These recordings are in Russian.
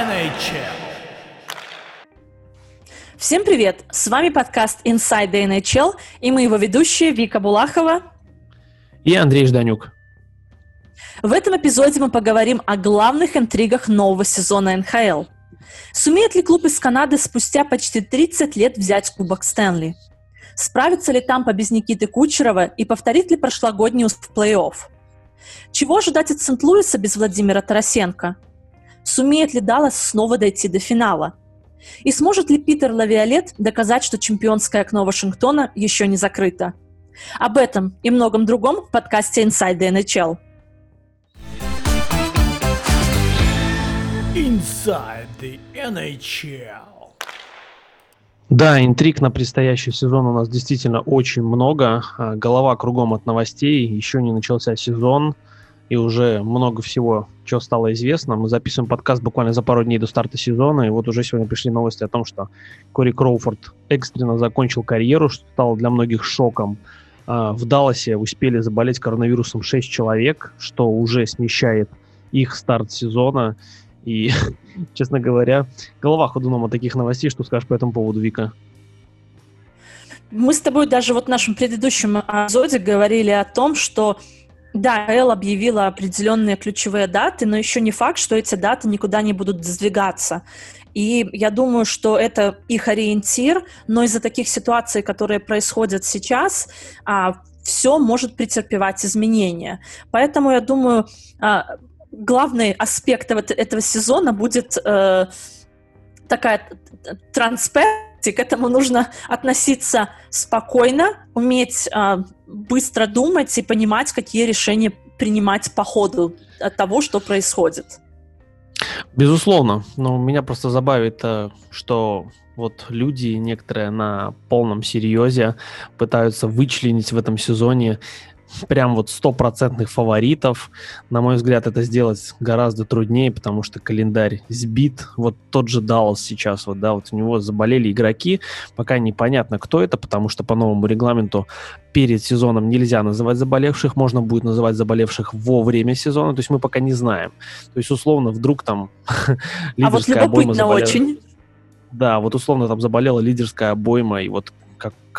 NHL. Всем привет! С вами подкаст Inside the NHL и мы его ведущие Вика Булахова и Андрей Жданюк. В этом эпизоде мы поговорим о главных интригах нового сезона НХЛ. Сумеет ли клуб из Канады спустя почти 30 лет взять Кубок Стэнли? Справится ли Тампа без Никиты Кучерова и повторит ли прошлогодний в плей-офф? Чего ожидать от Сент-Луиса без Владимира Тарасенко? Сумеет ли Даллас снова дойти до финала? И сможет ли Питер Лавиолет доказать, что чемпионское окно Вашингтона еще не закрыто? Об этом и многом другом в подкасте Inside the NHL. Inside the NHL. Да, интриг на предстоящий сезон у нас действительно очень много. А, голова кругом от новостей. Еще не начался сезон, и уже много всего, что стало известно. Мы записываем подкаст буквально за пару дней до старта сезона, и вот уже сегодня пришли новости о том, что Кори Кроуфорд экстренно закончил карьеру, что стало для многих шоком. А, в Далласе успели заболеть коронавирусом 6 человек, что уже смещает их старт сезона. И, честно говоря, голова ходуном от таких новостей. Что скажешь по этому поводу, Вика? Мы с тобой даже вот в нашем предыдущем эпизоде говорили о том, что да, Эл объявила определенные ключевые даты, но еще не факт, что эти даты никуда не будут сдвигаться. И я думаю, что это их ориентир, но из-за таких ситуаций, которые происходят сейчас, а, все может претерпевать изменения. Поэтому я думаю, а, главный аспект этого сезона будет э, такая транспаренция, к этому нужно относиться спокойно, уметь э, быстро думать и понимать, какие решения принимать по ходу от того, что происходит. Безусловно, но меня просто забавит, э, что вот люди некоторые на полном серьезе пытаются вычленить в этом сезоне прям вот стопроцентных фаворитов. На мой взгляд, это сделать гораздо труднее, потому что календарь сбит. Вот тот же Даллас сейчас, вот, да, вот у него заболели игроки, пока непонятно, кто это, потому что по новому регламенту перед сезоном нельзя называть заболевших, можно будет называть заболевших во время сезона, то есть мы пока не знаем. То есть, условно, вдруг там лидерская а вот обойма заболела. очень. Да, вот условно там заболела лидерская обойма, и вот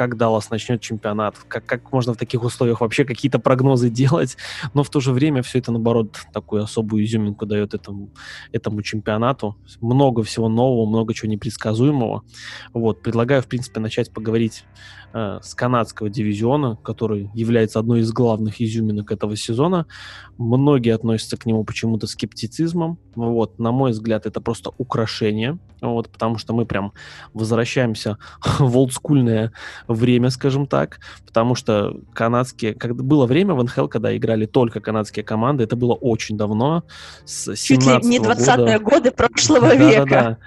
как, Даллас начнет чемпионат, как, как можно в таких условиях вообще какие-то прогнозы делать, но в то же время все это, наоборот, такую особую изюминку дает этому, этому чемпионату. Много всего нового, много чего непредсказуемого. Вот, предлагаю, в принципе, начать поговорить э, с канадского дивизиона, который является одной из главных изюминок этого сезона. Многие относятся к нему почему-то скептицизмом. Вот, на мой взгляд, это просто украшение, вот, потому что мы прям возвращаемся в олдскульное время, скажем так, потому что канадские, когда было время в НХЛ, когда играли только канадские команды, это было очень давно, с Чуть ли не 20-е годы прошлого века. Да, да,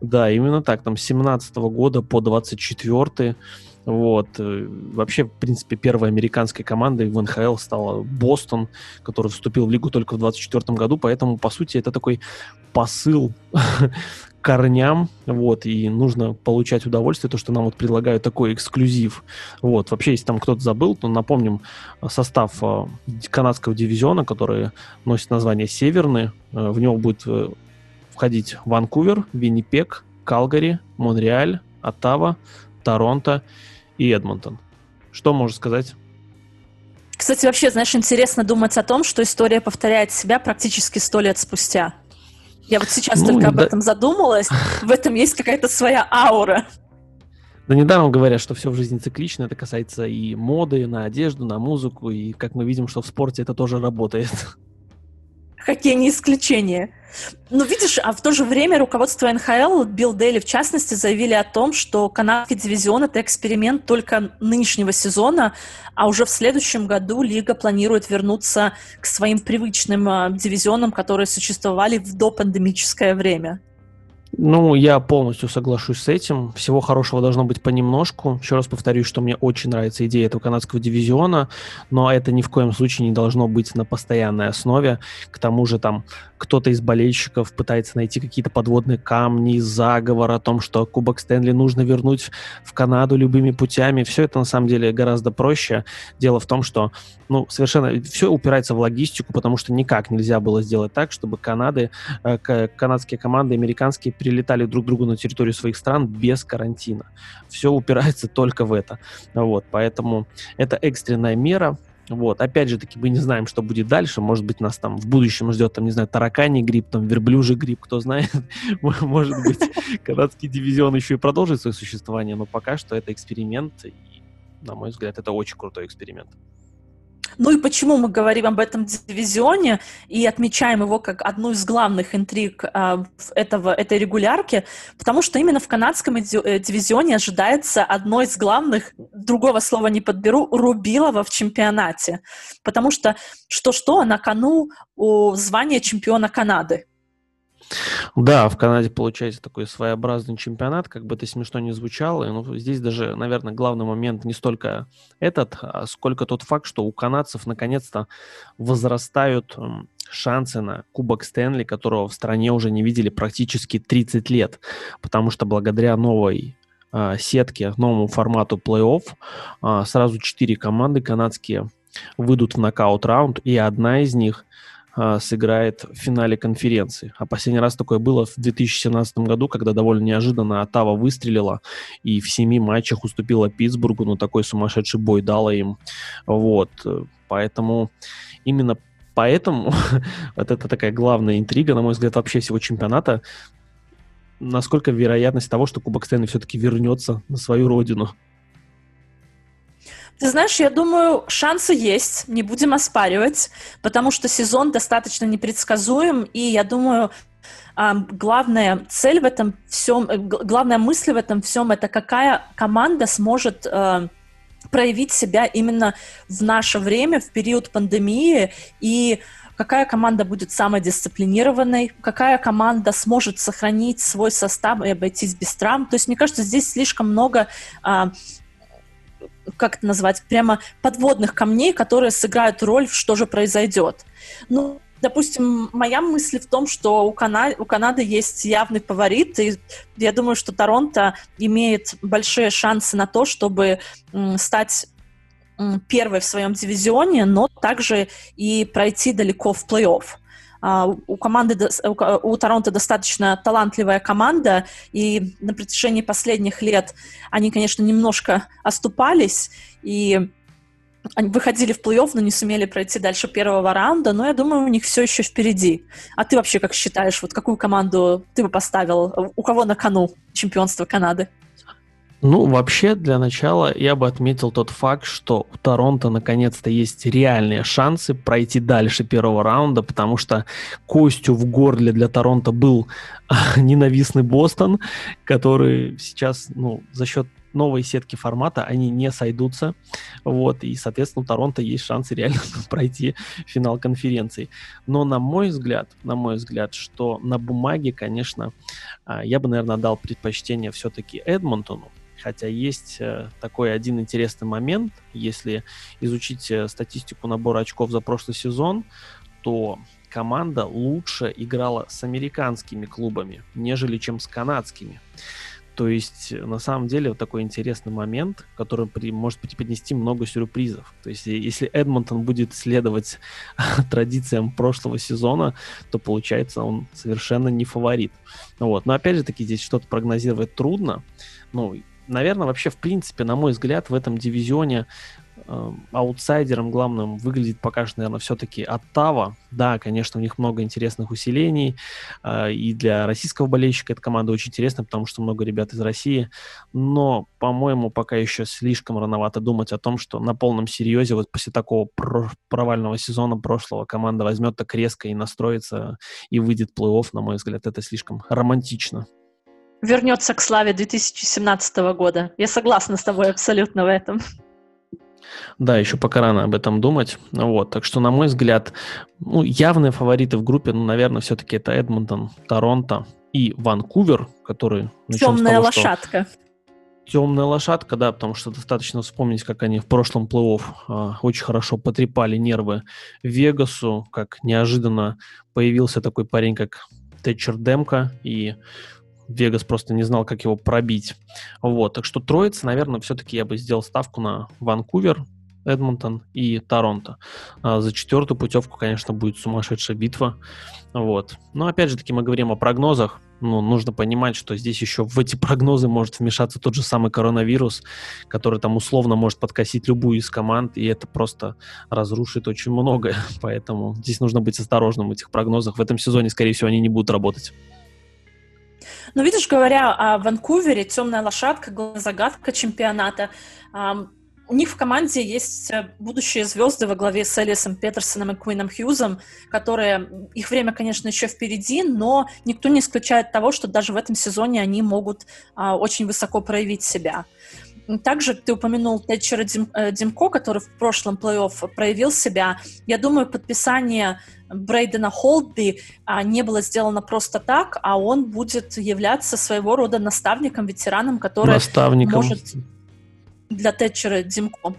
да, именно так, там с 17 -го года по 24 вот. Э, вообще, в принципе, первой американской командой в НХЛ стала Бостон, который вступил в лигу только в 24 году, поэтому, по сути, это такой посыл корням, вот, и нужно получать удовольствие, то, что нам вот предлагают такой эксклюзив. Вот, вообще, если там кто-то забыл, то напомним э, состав э, канадского дивизиона, который носит название «Северный». В него будет входить Ванкувер, Виннипек, Калгари, Монреаль, Оттава, Торонто и Эдмонтон. Что можешь сказать? Кстати, вообще, знаешь, интересно думать о том, что история повторяет себя практически сто лет спустя. Я вот сейчас ну, только да... об этом задумалась. В этом есть какая-то своя аура. Да недаром говорят, что все в жизни циклично. Это касается и моды, на одежду, на музыку. И как мы видим, что в спорте это тоже работает. Хоккей не исключение. Ну, видишь, а в то же время руководство НХЛ, Билл Дейли в частности, заявили о том, что канадский дивизион — это эксперимент только нынешнего сезона, а уже в следующем году лига планирует вернуться к своим привычным э, дивизионам, которые существовали в допандемическое время. Ну, я полностью соглашусь с этим. Всего хорошего должно быть понемножку. Еще раз повторюсь, что мне очень нравится идея этого канадского дивизиона, но это ни в коем случае не должно быть на постоянной основе. К тому же там кто-то из болельщиков пытается найти какие-то подводные камни, заговор о том, что Кубок Стэнли нужно вернуть в Канаду любыми путями. Все это на самом деле гораздо проще. Дело в том, что ну, совершенно все упирается в логистику, потому что никак нельзя было сделать так, чтобы Канады, э, канадские команды, американские прилетали друг другу на территорию своих стран без карантина. Все упирается только в это. Вот, поэтому это экстренная мера, вот, опять же таки, мы не знаем, что будет дальше. Может быть, нас там в будущем ждет, там, не знаю, тараканий грипп, там, верблюжий грипп, кто знает. Может быть, канадский дивизион еще и продолжит свое существование, но пока что это эксперимент, и, на мой взгляд, это очень крутой эксперимент. Ну и почему мы говорим об этом дивизионе и отмечаем его как одну из главных интриг э, этого, этой регулярки? Потому что именно в канадском э, дивизионе ожидается одно из главных, другого слова не подберу, рубилова в чемпионате. Потому что что-что на кону у звания чемпиона Канады. Да, в Канаде получается такой своеобразный чемпионат, как бы это смешно не звучало. Но здесь даже, наверное, главный момент не столько этот, а сколько тот факт, что у канадцев наконец-то возрастают шансы на Кубок Стэнли, которого в стране уже не видели практически 30 лет, потому что благодаря новой э, сетке, новому формату плей-офф, э, сразу четыре команды канадские выйдут в нокаут-раунд, и одна из них а, сыграет в финале конференции. А последний раз такое было в 2017 году, когда довольно неожиданно Атава выстрелила и в семи матчах уступила Питтсбургу, но такой сумасшедший бой дала им. Вот. Поэтому именно поэтому вот это такая главная интрига, на мой взгляд, вообще всего чемпионата. Насколько вероятность того, что Кубок Стэнли все-таки вернется на свою родину? Ты знаешь, я думаю, шансы есть, не будем оспаривать, потому что сезон достаточно непредсказуем, и я думаю, главная цель в этом всем, э, главная мысль в этом всем это какая команда сможет э, проявить себя именно в наше время, в период пандемии, и какая команда будет самой дисциплинированной, какая команда сможет сохранить свой состав и обойтись без травм. То есть, мне кажется, здесь слишком много а, как это назвать, прямо подводных камней, которые сыграют роль, что же произойдет. Ну, допустим, моя мысль в том, что у, Кана... у Канады есть явный фаворит, и я думаю, что Торонто имеет большие шансы на то, чтобы стать первой в своем дивизионе, но также и пройти далеко в плей-офф. А, у команды, у Торонто достаточно талантливая команда, и на протяжении последних лет они, конечно, немножко оступались, и они выходили в плей-офф, но не сумели пройти дальше первого раунда, но я думаю, у них все еще впереди. А ты вообще как считаешь, вот какую команду ты бы поставил? У кого на кону чемпионство Канады? Ну, вообще, для начала я бы отметил тот факт, что у Торонто наконец-то есть реальные шансы пройти дальше первого раунда, потому что костью в горле для Торонто был ненавистный Бостон, который сейчас, ну, за счет новой сетки формата, они не сойдутся, вот, и, соответственно, у Торонто есть шансы реально пройти финал конференции. Но, на мой взгляд, на мой взгляд, что на бумаге, конечно, а, я бы, наверное, дал предпочтение все-таки Эдмонтону, Хотя есть э, такой один интересный момент, если изучить э, статистику набора очков за прошлый сезон, то команда лучше играла с американскими клубами, нежели чем с канадскими. То есть, э, на самом деле, вот такой интересный момент, который при, может преподнести много сюрпризов. То есть, если Эдмонтон будет следовать традициям прошлого сезона, то, получается, он совершенно не фаворит. Вот. Но, опять же таки, здесь что-то прогнозировать трудно. Ну, наверное, вообще, в принципе, на мой взгляд, в этом дивизионе э, аутсайдером главным выглядит пока что, наверное, все-таки Оттава. Да, конечно, у них много интересных усилений, э, и для российского болельщика эта команда очень интересна, потому что много ребят из России, но, по-моему, пока еще слишком рановато думать о том, что на полном серьезе вот после такого провального сезона прошлого команда возьмет так резко и настроится и выйдет плей-офф, на мой взгляд, это слишком романтично вернется к славе 2017 года. Я согласна с тобой абсолютно в этом. Да, еще пока рано об этом думать. Вот, так что, на мой взгляд, ну, явные фавориты в группе, ну, наверное, все-таки это Эдмонтон, Торонто и Ванкувер, который... Темная того, лошадка. Темная лошадка, да, потому что достаточно вспомнить, как они в прошлом плей-офф э, очень хорошо потрепали нервы Вегасу, как неожиданно появился такой парень, как Тэтчер Демка, и Вегас просто не знал, как его пробить. Вот, так что троица, наверное, все-таки я бы сделал ставку на Ванкувер, Эдмонтон и Торонто. А за четвертую путевку, конечно, будет сумасшедшая битва. Вот. Но опять же таки мы говорим о прогнозах. Ну, нужно понимать, что здесь еще в эти прогнозы может вмешаться тот же самый коронавирус, который там условно может подкосить любую из команд, и это просто разрушит очень многое. Поэтому здесь нужно быть осторожным в этих прогнозах. В этом сезоне, скорее всего, они не будут работать. Ну, видишь, говоря о Ванкувере, темная лошадка, загадка чемпионата, у них в команде есть э, будущие звезды во главе с Элисом Петерсоном и Куином Хьюзом, которые, их время, конечно, еще впереди, но никто не исключает того, что даже в этом сезоне они могут а, очень высоко проявить себя. Также ты упомянул Тэтчера Дим, э, Димко, который в прошлом плей-офф проявил себя. Я думаю, подписание Брейдена Холдби а, не было сделано просто так, а он будет являться своего рода наставником, ветераном, который наставником. может для Тэтчера Димко.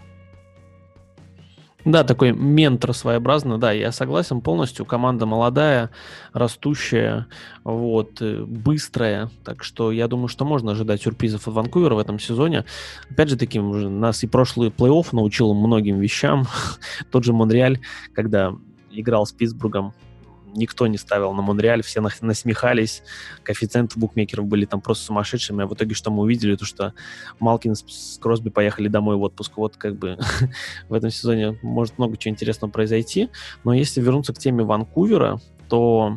Да, такой ментор своеобразно, да, я согласен полностью. Команда молодая, растущая, вот, э, быстрая, так что я думаю, что можно ожидать сюрпризов от Ванкувера в этом сезоне. Опять же, таким нас и прошлый плей-офф научил многим вещам. Тот же Монреаль, когда играл с Питтсбургом, никто не ставил на Монреаль, все насмехались, коэффициенты букмекеров были там просто сумасшедшими, а в итоге что мы увидели, то что Малкин с Кросби поехали домой в отпуск, вот как бы в этом сезоне может много чего интересного произойти, но если вернуться к теме Ванкувера, то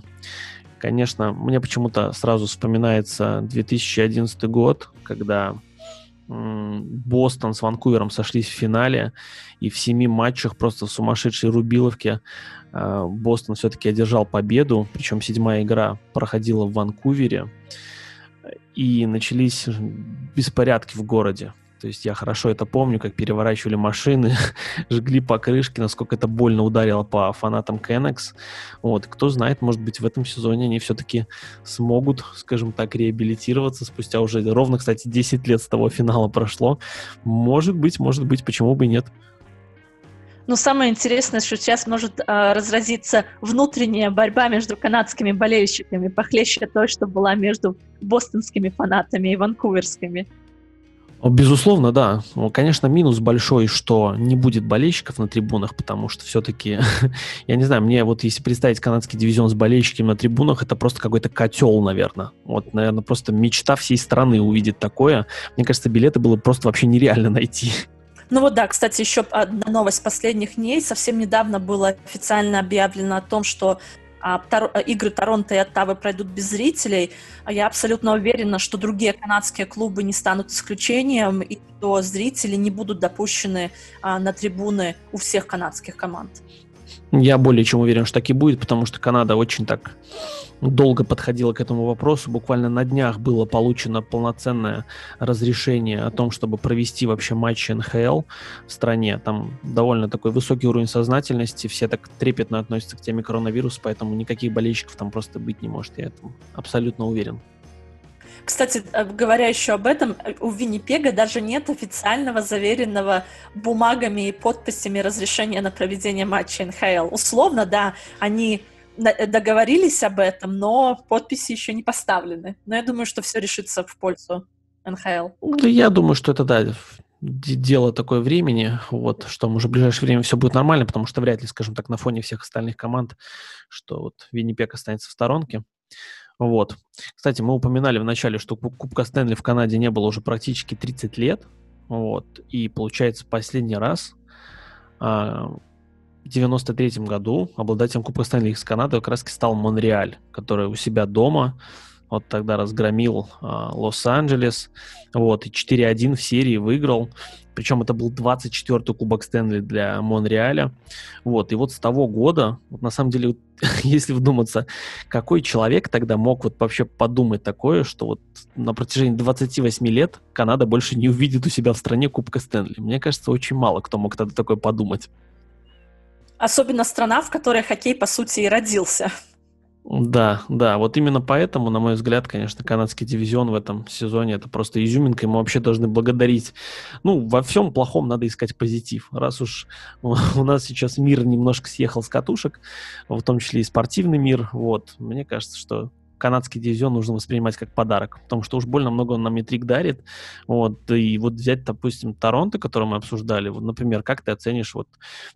конечно, мне почему-то сразу вспоминается 2011 год, когда Бостон с Ванкувером сошлись в финале, и в семи матчах просто в сумасшедшей рубиловке Бостон все-таки одержал победу, причем седьмая игра проходила в Ванкувере, и начались беспорядки в городе. То есть я хорошо это помню, как переворачивали машины, жгли покрышки, насколько это больно ударило по фанатам Кеннекс. Вот, кто знает, может быть, в этом сезоне они все-таки смогут, скажем так, реабилитироваться спустя уже ровно, кстати, 10 лет с того финала прошло. Может быть, может быть, почему бы и нет. Но самое интересное, что сейчас может э, разразиться внутренняя борьба между канадскими болельщиками, похлеще той, что была между бостонскими фанатами и ванкуверскими. Безусловно, да. Конечно, минус большой, что не будет болельщиков на трибунах, потому что все-таки, я не знаю, мне вот если представить канадский дивизион с болельщиками на трибунах, это просто какой-то котел, наверное. Вот, наверное, просто мечта всей страны увидеть такое. Мне кажется, билеты было просто вообще нереально найти. Ну вот да, кстати, еще одна новость последних дней. Совсем недавно было официально объявлено о том, что а, Тор- игры Торонто и Оттавы пройдут без зрителей. А я абсолютно уверена, что другие канадские клубы не станут исключением, и что зрители не будут допущены а, на трибуны у всех канадских команд. Я более чем уверен, что так и будет, потому что Канада очень так долго подходила к этому вопросу. Буквально на днях было получено полноценное разрешение о том, чтобы провести вообще матч НХЛ в стране. Там довольно такой высокий уровень сознательности, все так трепетно относятся к теме коронавируса, поэтому никаких болельщиков там просто быть не может. Я этом абсолютно уверен. Кстати, э, говоря еще об этом, э, у Виннипега даже нет официального заверенного бумагами и подписями разрешения на проведение матча НХЛ. Условно, да, они э, договорились об этом, но подписи еще не поставлены. Но я думаю, что все решится в пользу НХЛ. Да, я думаю, что это, да, дело такое времени, вот, что уже в ближайшее время все будет нормально, потому что вряд ли, скажем так, на фоне всех остальных команд, что вот Виннипек останется в сторонке. Вот. Кстати, мы упоминали в начале, что Кубка Стэнли в Канаде не было уже практически 30 лет. Вот. И получается, последний раз а, в 93 году обладателем Кубка Стэнли из Канады как раз стал Монреаль, который у себя дома вот тогда разгромил а, Лос-Анджелес, вот, и 4-1 в серии выиграл, причем это был 24-й Кубок Стэнли для Монреаля, вот, и вот с того года, вот на самом деле, если вдуматься, какой человек тогда мог вот вообще подумать такое, что вот на протяжении 28 лет Канада больше не увидит у себя в стране Кубка Стэнли. Мне кажется, очень мало кто мог тогда такое подумать. Особенно страна, в которой хоккей, по сути, и родился. Да, да, вот именно поэтому, на мой взгляд, конечно, канадский дивизион в этом сезоне это просто изюминка, и мы вообще должны благодарить. Ну, во всем плохом надо искать позитив. Раз уж у нас сейчас мир немножко съехал с катушек, в том числе и спортивный мир, вот, мне кажется, что канадский дивизион нужно воспринимать как подарок, потому что уж больно много он нам метрик дарит. Вот, и вот взять, допустим, Торонто, который мы обсуждали, вот, например, как ты оценишь вот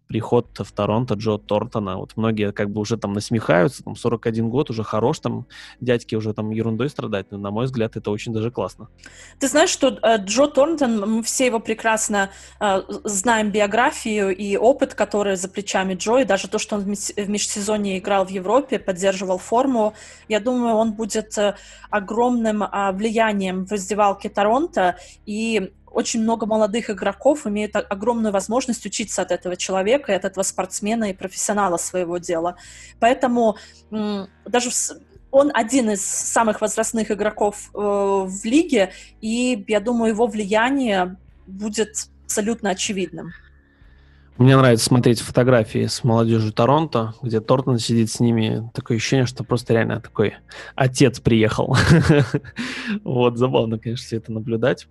приход в Торонто Джо Тортона? Вот многие как бы уже там насмехаются, там 41 год, уже хорош, там дядьки уже там ерундой страдать, но на мой взгляд это очень даже классно. Ты знаешь, что э, Джо Торнтон, мы все его прекрасно э, знаем биографию и опыт, который за плечами Джо, и даже то, что он в межсезонье играл в Европе, поддерживал форму, я думаю, он будет э, огромным а, влиянием в раздевалке Торонто, и очень много молодых игроков имеют огромную возможность учиться от этого человека, от этого спортсмена и профессионала своего дела. Поэтому даже он один из самых возрастных игроков э, в лиге, и я думаю, его влияние будет абсолютно очевидным. Мне нравится смотреть фотографии с молодежью Торонто, где Тортон сидит с ними. Такое ощущение, что просто реально такой отец приехал. Вот, забавно, конечно, все это наблюдать.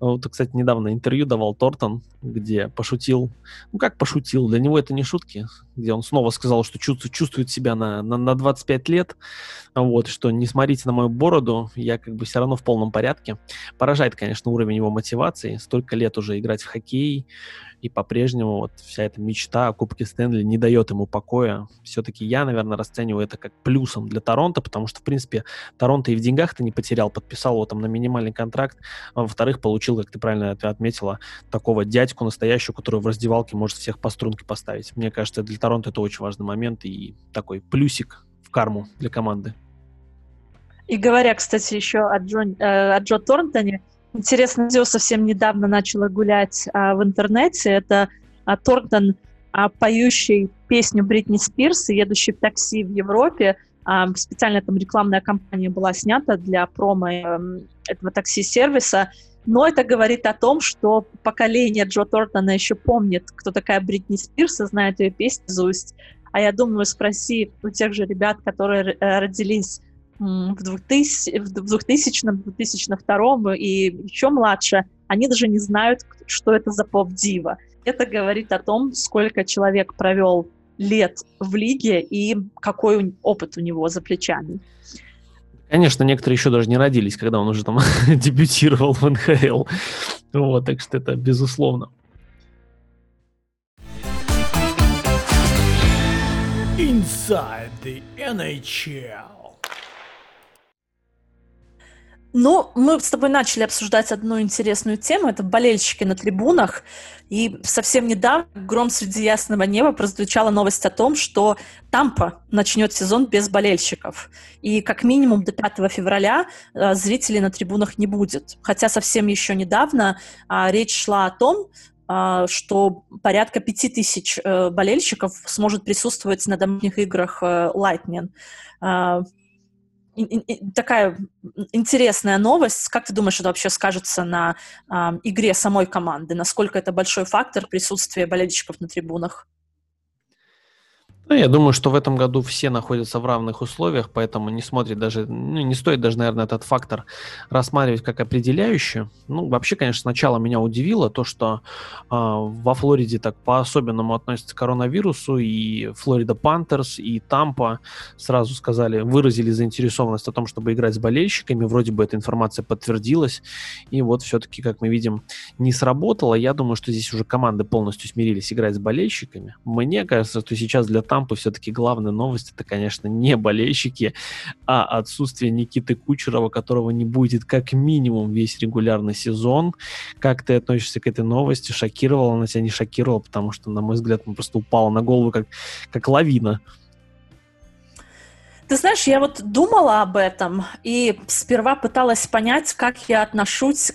Вот, кстати, недавно интервью давал Тортон, где пошутил. Ну, как пошутил? Для него это не шутки. Где он снова сказал, что чувствует себя на, на, на 25 лет. Вот, что не смотрите на мою бороду, я как бы все равно в полном порядке. Поражает, конечно, уровень его мотивации. Столько лет уже играть в хоккей, и по-прежнему вот вся эта мечта о Кубке Стэнли не дает ему покоя. Все-таки я, наверное, расцениваю это как плюсом для Торонто, потому что, в принципе, Торонто и в деньгах-то не потерял, подписал его там на минимальный контракт, а во-вторых, получил, как ты правильно отметила, такого дядьку настоящего, который в раздевалке может всех по струнке поставить. Мне кажется, для Торонто это очень важный момент и такой плюсик в карму для команды. И говоря, кстати, еще о, Джон, э, о Джо Торнтоне, интересное видео совсем недавно начала гулять а, в интернете. Это а, Торнтон, а, поющий песню Бритни Спирс, едущий в такси в Европе. А, специально там рекламная кампания была снята для промо а, этого такси-сервиса. Но это говорит о том, что поколение Джо Тортона еще помнит, кто такая Бритни Спирс, и знает ее песню наизусть. А я думаю, спроси у тех же ребят, которые э, родились в 2000, в 2000 2002 и еще младше, они даже не знают, что это за поп-дива. Это говорит о том, сколько человек провел лет в лиге и какой опыт у него за плечами. Конечно, некоторые еще даже не родились, когда он уже там дебютировал в НХЛ. Вот, так что это безусловно. Inside the NHL. Ну, мы с тобой начали обсуждать одну интересную тему, это болельщики на трибунах, и совсем недавно гром среди ясного неба прозвучала новость о том, что Тампа начнет сезон без болельщиков, и как минимум до 5 февраля э, зрителей на трибунах не будет. Хотя совсем еще недавно э, речь шла о том, э, что порядка 5000 э, болельщиков сможет присутствовать на домашних играх э, Lightning такая интересная новость. Как ты думаешь, это вообще скажется на э, игре самой команды? Насколько это большой фактор присутствия болельщиков на трибунах? Ну, я думаю, что в этом году все находятся в равных условиях, поэтому не смотрит даже, ну, не стоит даже, наверное, этот фактор рассматривать как определяющий. Ну, вообще, конечно, сначала меня удивило то, что э, во Флориде так по-особенному относятся к коронавирусу, и Флорида Пантерс, и Тампа сразу сказали, выразили заинтересованность о том, чтобы играть с болельщиками, вроде бы эта информация подтвердилась, и вот все-таки, как мы видим, не сработало. Я думаю, что здесь уже команды полностью смирились играть с болельщиками. Мне кажется, что сейчас для Тампа Тампы все-таки главная новость это, конечно, не болельщики, а отсутствие Никиты Кучерова, которого не будет как минимум весь регулярный сезон. Как ты относишься к этой новости? Шокировала она тебя, не шокировала? Потому что, на мой взгляд, он просто упал на голову как, как лавина. Ты знаешь, я вот думала об этом и сперва пыталась понять, как я отношусь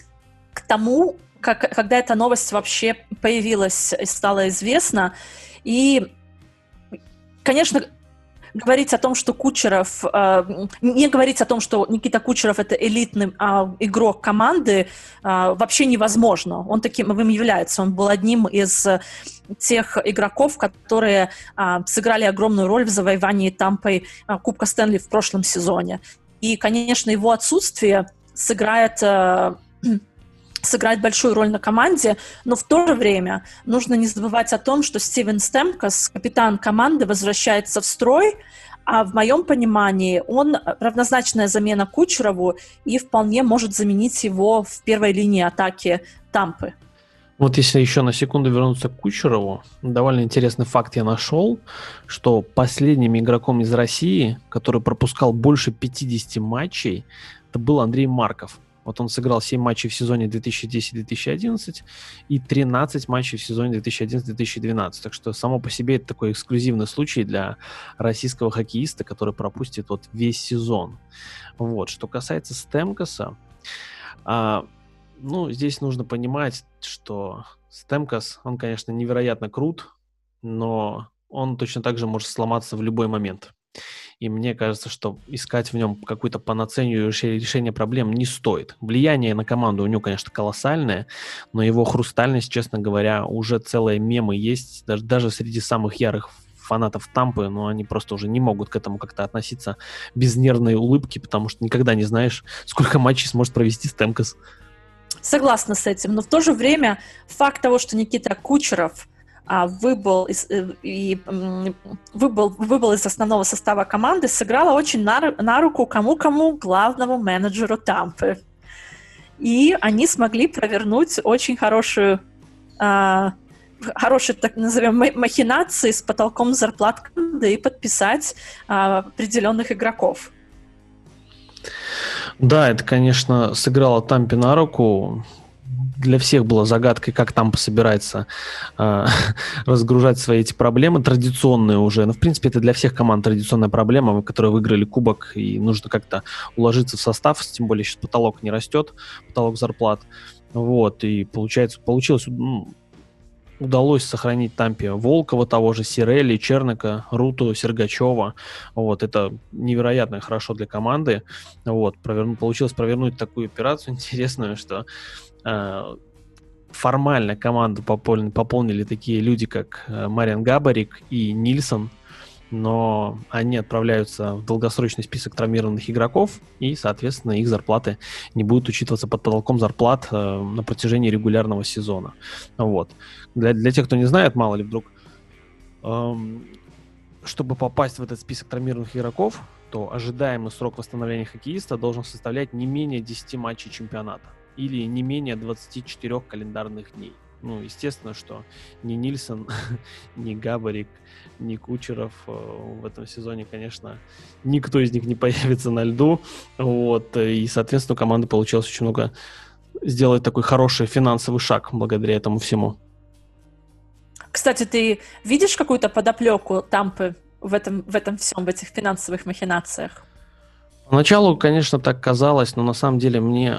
к тому, как, когда эта новость вообще появилась и стала известна. И, конечно, говорить о том, что Кучеров... Э, не говорить о том, что Никита Кучеров — это элитный э, игрок команды, э, вообще невозможно. Он таким им является. Он был одним из тех игроков, которые э, сыграли огромную роль в завоевании Тампой э, Кубка Стэнли в прошлом сезоне. И, конечно, его отсутствие сыграет... Э, сыграть большую роль на команде, но в то же время нужно не забывать о том, что Стивен Стемкас, капитан команды, возвращается в строй, а в моем понимании он равнозначная замена Кучерову и вполне может заменить его в первой линии атаки Тампы. Вот если еще на секунду вернуться к Кучерову, довольно интересный факт я нашел, что последним игроком из России, который пропускал больше 50 матчей, это был Андрей Марков. Вот он сыграл 7 матчей в сезоне 2010-2011 и 13 матчей в сезоне 2011-2012. Так что само по себе это такой эксклюзивный случай для российского хоккеиста, который пропустит вот весь сезон. Вот. Что касается Стемкоса, а, ну, здесь нужно понимать, что Стемкос, он, конечно, невероятно крут, но он точно так же может сломаться в любой момент. И мне кажется, что искать в нем какую-то панацению решения проблем не стоит. Влияние на команду у него, конечно, колоссальное, но его хрустальность, честно говоря, уже целые мемы есть, даже, даже среди самых ярых фанатов Тампы, но они просто уже не могут к этому как-то относиться без нервной улыбки, потому что никогда не знаешь, сколько матчей сможет провести Стемкос. Согласна с этим, но в то же время факт того, что Никита Кучеров выбыл из, э, и, выбыл, выбыл из основного состава команды, сыграла очень на, на руку кому-кому главному менеджеру Тампы. И они смогли провернуть очень хорошую, а, хорошие, так назовем, махинации с потолком зарплат команды и подписать а, определенных игроков. Да, это, конечно, сыграло Тампе на руку для всех было загадкой, как там собирается э, разгружать свои эти проблемы, традиционные уже. Ну, в принципе, это для всех команд традиционная проблема, которые выиграли кубок, и нужно как-то уложиться в состав, тем более сейчас потолок не растет, потолок зарплат. Вот, и получается, получилось, ну, удалось сохранить Тампе Волкова, того же Сирели, Черника, Руту, Сергачева. Вот, это невероятно хорошо для команды. Вот, проверну, получилось провернуть такую операцию интересную, что формально команду пополнили, пополнили такие люди, как э, Мариан Габарик и Нильсон, но они отправляются в долгосрочный список травмированных игроков, и, соответственно, их зарплаты не будут учитываться под потолком зарплат э, на протяжении регулярного сезона. Вот. Для, для тех, кто не знает, мало ли вдруг, эм, чтобы попасть в этот список травмированных игроков, то ожидаемый срок восстановления хоккеиста должен составлять не менее 10 матчей чемпионата или не менее 24 календарных дней. Ну, естественно, что ни Нильсон, ни Габарик, ни Кучеров э, в этом сезоне, конечно, никто из них не появится на льду. Вот, и, соответственно, команды получилось очень много сделать такой хороший финансовый шаг благодаря этому всему. Кстати, ты видишь какую-то подоплеку Тампы в этом, в этом всем, в этих финансовых махинациях? Поначалу, конечно, так казалось, но на самом деле мне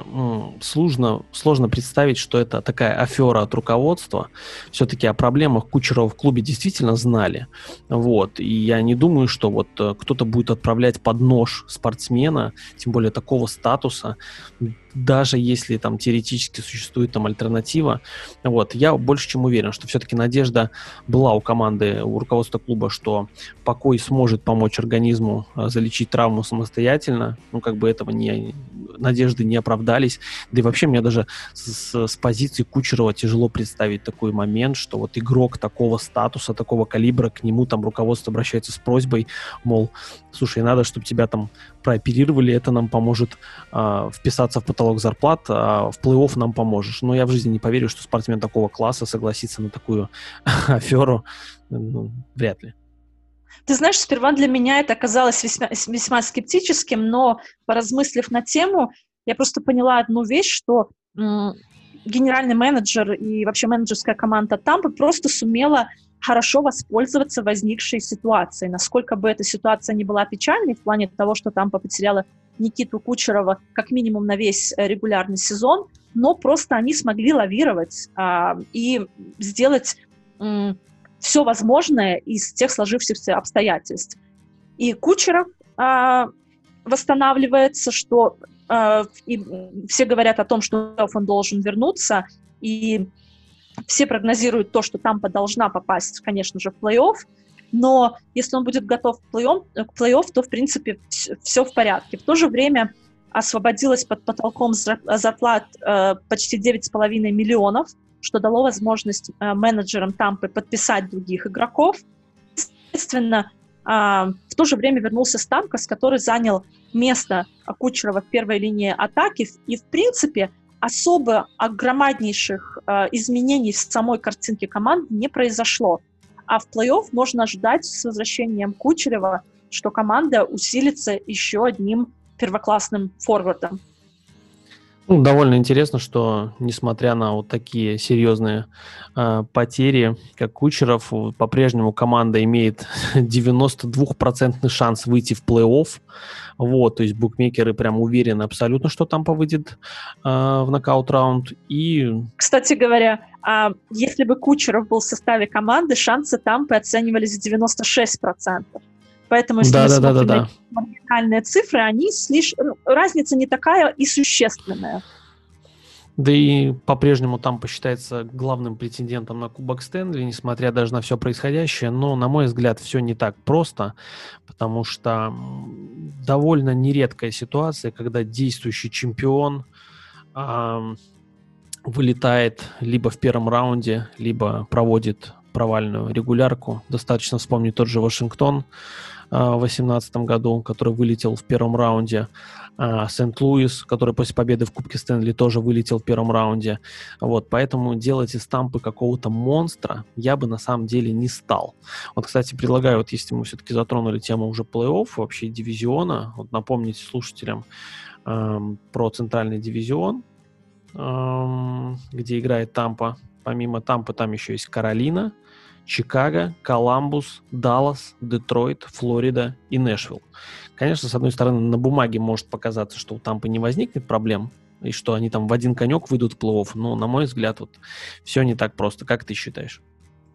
сложно, сложно представить, что это такая афера от руководства. Все-таки о проблемах Кучерова в клубе действительно знали. Вот. И я не думаю, что вот э, кто-то будет отправлять под нож спортсмена, тем более такого статуса, даже если там теоретически существует там альтернатива. Вот, я больше чем уверен, что все-таки надежда была у команды, у руководства клуба, что покой сможет помочь организму а, залечить травму самостоятельно. Ну, как бы этого не, надежды не оправдались. Да и вообще мне даже с, с позиции Кучерова тяжело представить такой момент, что вот игрок такого статуса, такого калибра, к нему там руководство обращается с просьбой, мол, слушай, надо, чтобы тебя там прооперировали, это нам поможет э, вписаться в потолок зарплат, а в плей-офф нам поможешь. Но я в жизни не поверю, что спортсмен такого класса согласится на такую аферу. Ну, вряд ли. Ты знаешь, сперва для меня это оказалось весьма, весьма скептическим, но поразмыслив на тему, я просто поняла одну вещь, что м- генеральный менеджер и вообще менеджерская команда Тампы просто сумела хорошо воспользоваться возникшей ситуацией. Насколько бы эта ситуация не была печальной в плане того, что Тампа потеряла Никиту Кучерова как минимум на весь э, регулярный сезон, но просто они смогли лавировать а, и сделать все возможное из тех сложившихся обстоятельств. И Кучеров а, восстанавливается, что а, и все говорят о том, что он должен вернуться, и все прогнозируют то, что Тампа должна попасть, конечно же, в плей-офф, но если он будет готов к к плей-офф то, в принципе, все в порядке. В то же время освободилось под потолком зарплат э, почти 9,5 миллионов, что дало возможность э, менеджерам Тампы подписать других игроков. Естественно, э, в то же время вернулся Стамкос, который занял место Кучерова в первой линии атаки, и, в принципе, особо огромнейших э, изменений в самой картинке команды не произошло. А в плей-офф можно ожидать с возвращением Кучерева, что команда усилится еще одним первоклассным форвардом. Ну, довольно интересно, что несмотря на вот такие серьезные э, потери, как Кучеров, по-прежнему команда имеет 92% шанс выйти в плей-офф. Вот, то есть букмекеры прям уверены абсолютно, что там повыйдет э, в нокаут-раунд. И... Кстати говоря, а если бы Кучеров был в составе команды, шансы там оценивались в 96%. Поэтому, если да, мы да, смотрим да, да, на маргинальные цифры, они слишком... Ну, разница не такая и существенная. Да и по-прежнему там посчитается главным претендентом на Кубок Стэнли, несмотря даже на все происходящее. Но, на мой взгляд, все не так просто, потому что довольно нередкая ситуация, когда действующий чемпион э, вылетает либо в первом раунде, либо проводит провальную регулярку. Достаточно вспомнить тот же Вашингтон, в 2018 году, который вылетел в первом раунде. А, Сент-Луис, который после победы в Кубке Стэнли тоже вылетел в первом раунде. Вот, поэтому делать из Тампы какого-то монстра я бы на самом деле не стал. Вот, кстати, предлагаю, вот если мы все-таки затронули тему уже плей-офф, вообще дивизиона, вот напомнить слушателям эм, про центральный дивизион, эм, где играет Тампа. Помимо Тампы там еще есть Каролина, Чикаго, Коламбус, Даллас, Детройт, Флорида и Нэшвилл. Конечно, с одной стороны, на бумаге может показаться, что у Тампы не возникнет проблем, и что они там в один конек выйдут в плей-офф, но, на мой взгляд, вот все не так просто. Как ты считаешь?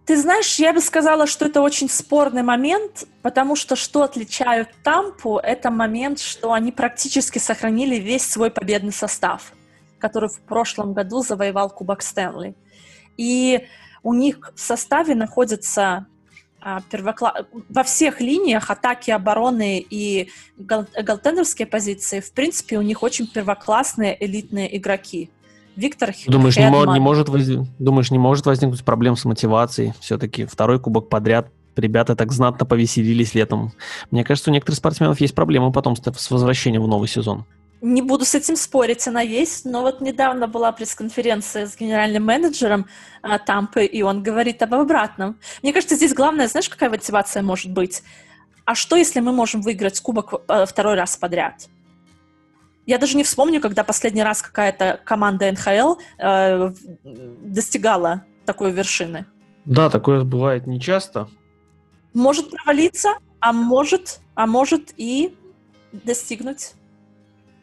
Ты знаешь, я бы сказала, что это очень спорный момент, потому что что отличает Тампу, это момент, что они практически сохранили весь свой победный состав, который в прошлом году завоевал Кубок Стэнли. И у них в составе находятся а, первокла... во всех линиях атаки, обороны и гал... галтендерские позиции, в принципе, у них очень первоклассные элитные игроки. Виктор Думаешь, не, мо- не может воз... Думаешь, не может возникнуть проблем с мотивацией? Все-таки второй кубок подряд ребята так знатно повеселились летом. Мне кажется, у некоторых спортсменов есть проблемы потом с возвращением в новый сезон. Не буду с этим спорить, она есть, но вот недавно была пресс-конференция с генеральным менеджером а, Тампы, и он говорит об обратном. Мне кажется, здесь главное, знаешь, какая мотивация может быть? А что, если мы можем выиграть кубок а, второй раз подряд? Я даже не вспомню, когда последний раз какая-то команда НХЛ э, достигала такой вершины. Да, такое бывает нечасто. Может провалиться, а может, а может и достигнуть.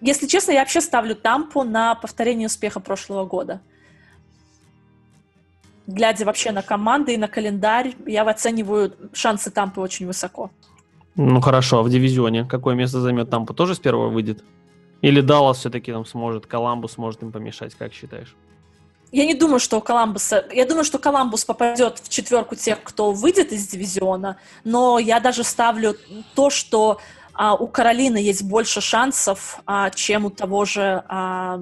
Если честно, я вообще ставлю Тампу на повторение успеха прошлого года. Глядя вообще на команды и на календарь, я оцениваю шансы Тампы очень высоко. Ну хорошо, а в дивизионе какое место займет Тампа? Тоже с первого выйдет? Или Даллас все-таки там сможет, Коламбус сможет им помешать, как считаешь? Я не думаю, что у Коламбуса... Я думаю, что Коламбус попадет в четверку тех, кто выйдет из дивизиона, но я даже ставлю то, что а, у Каролины есть больше шансов, а, чем у того же, а,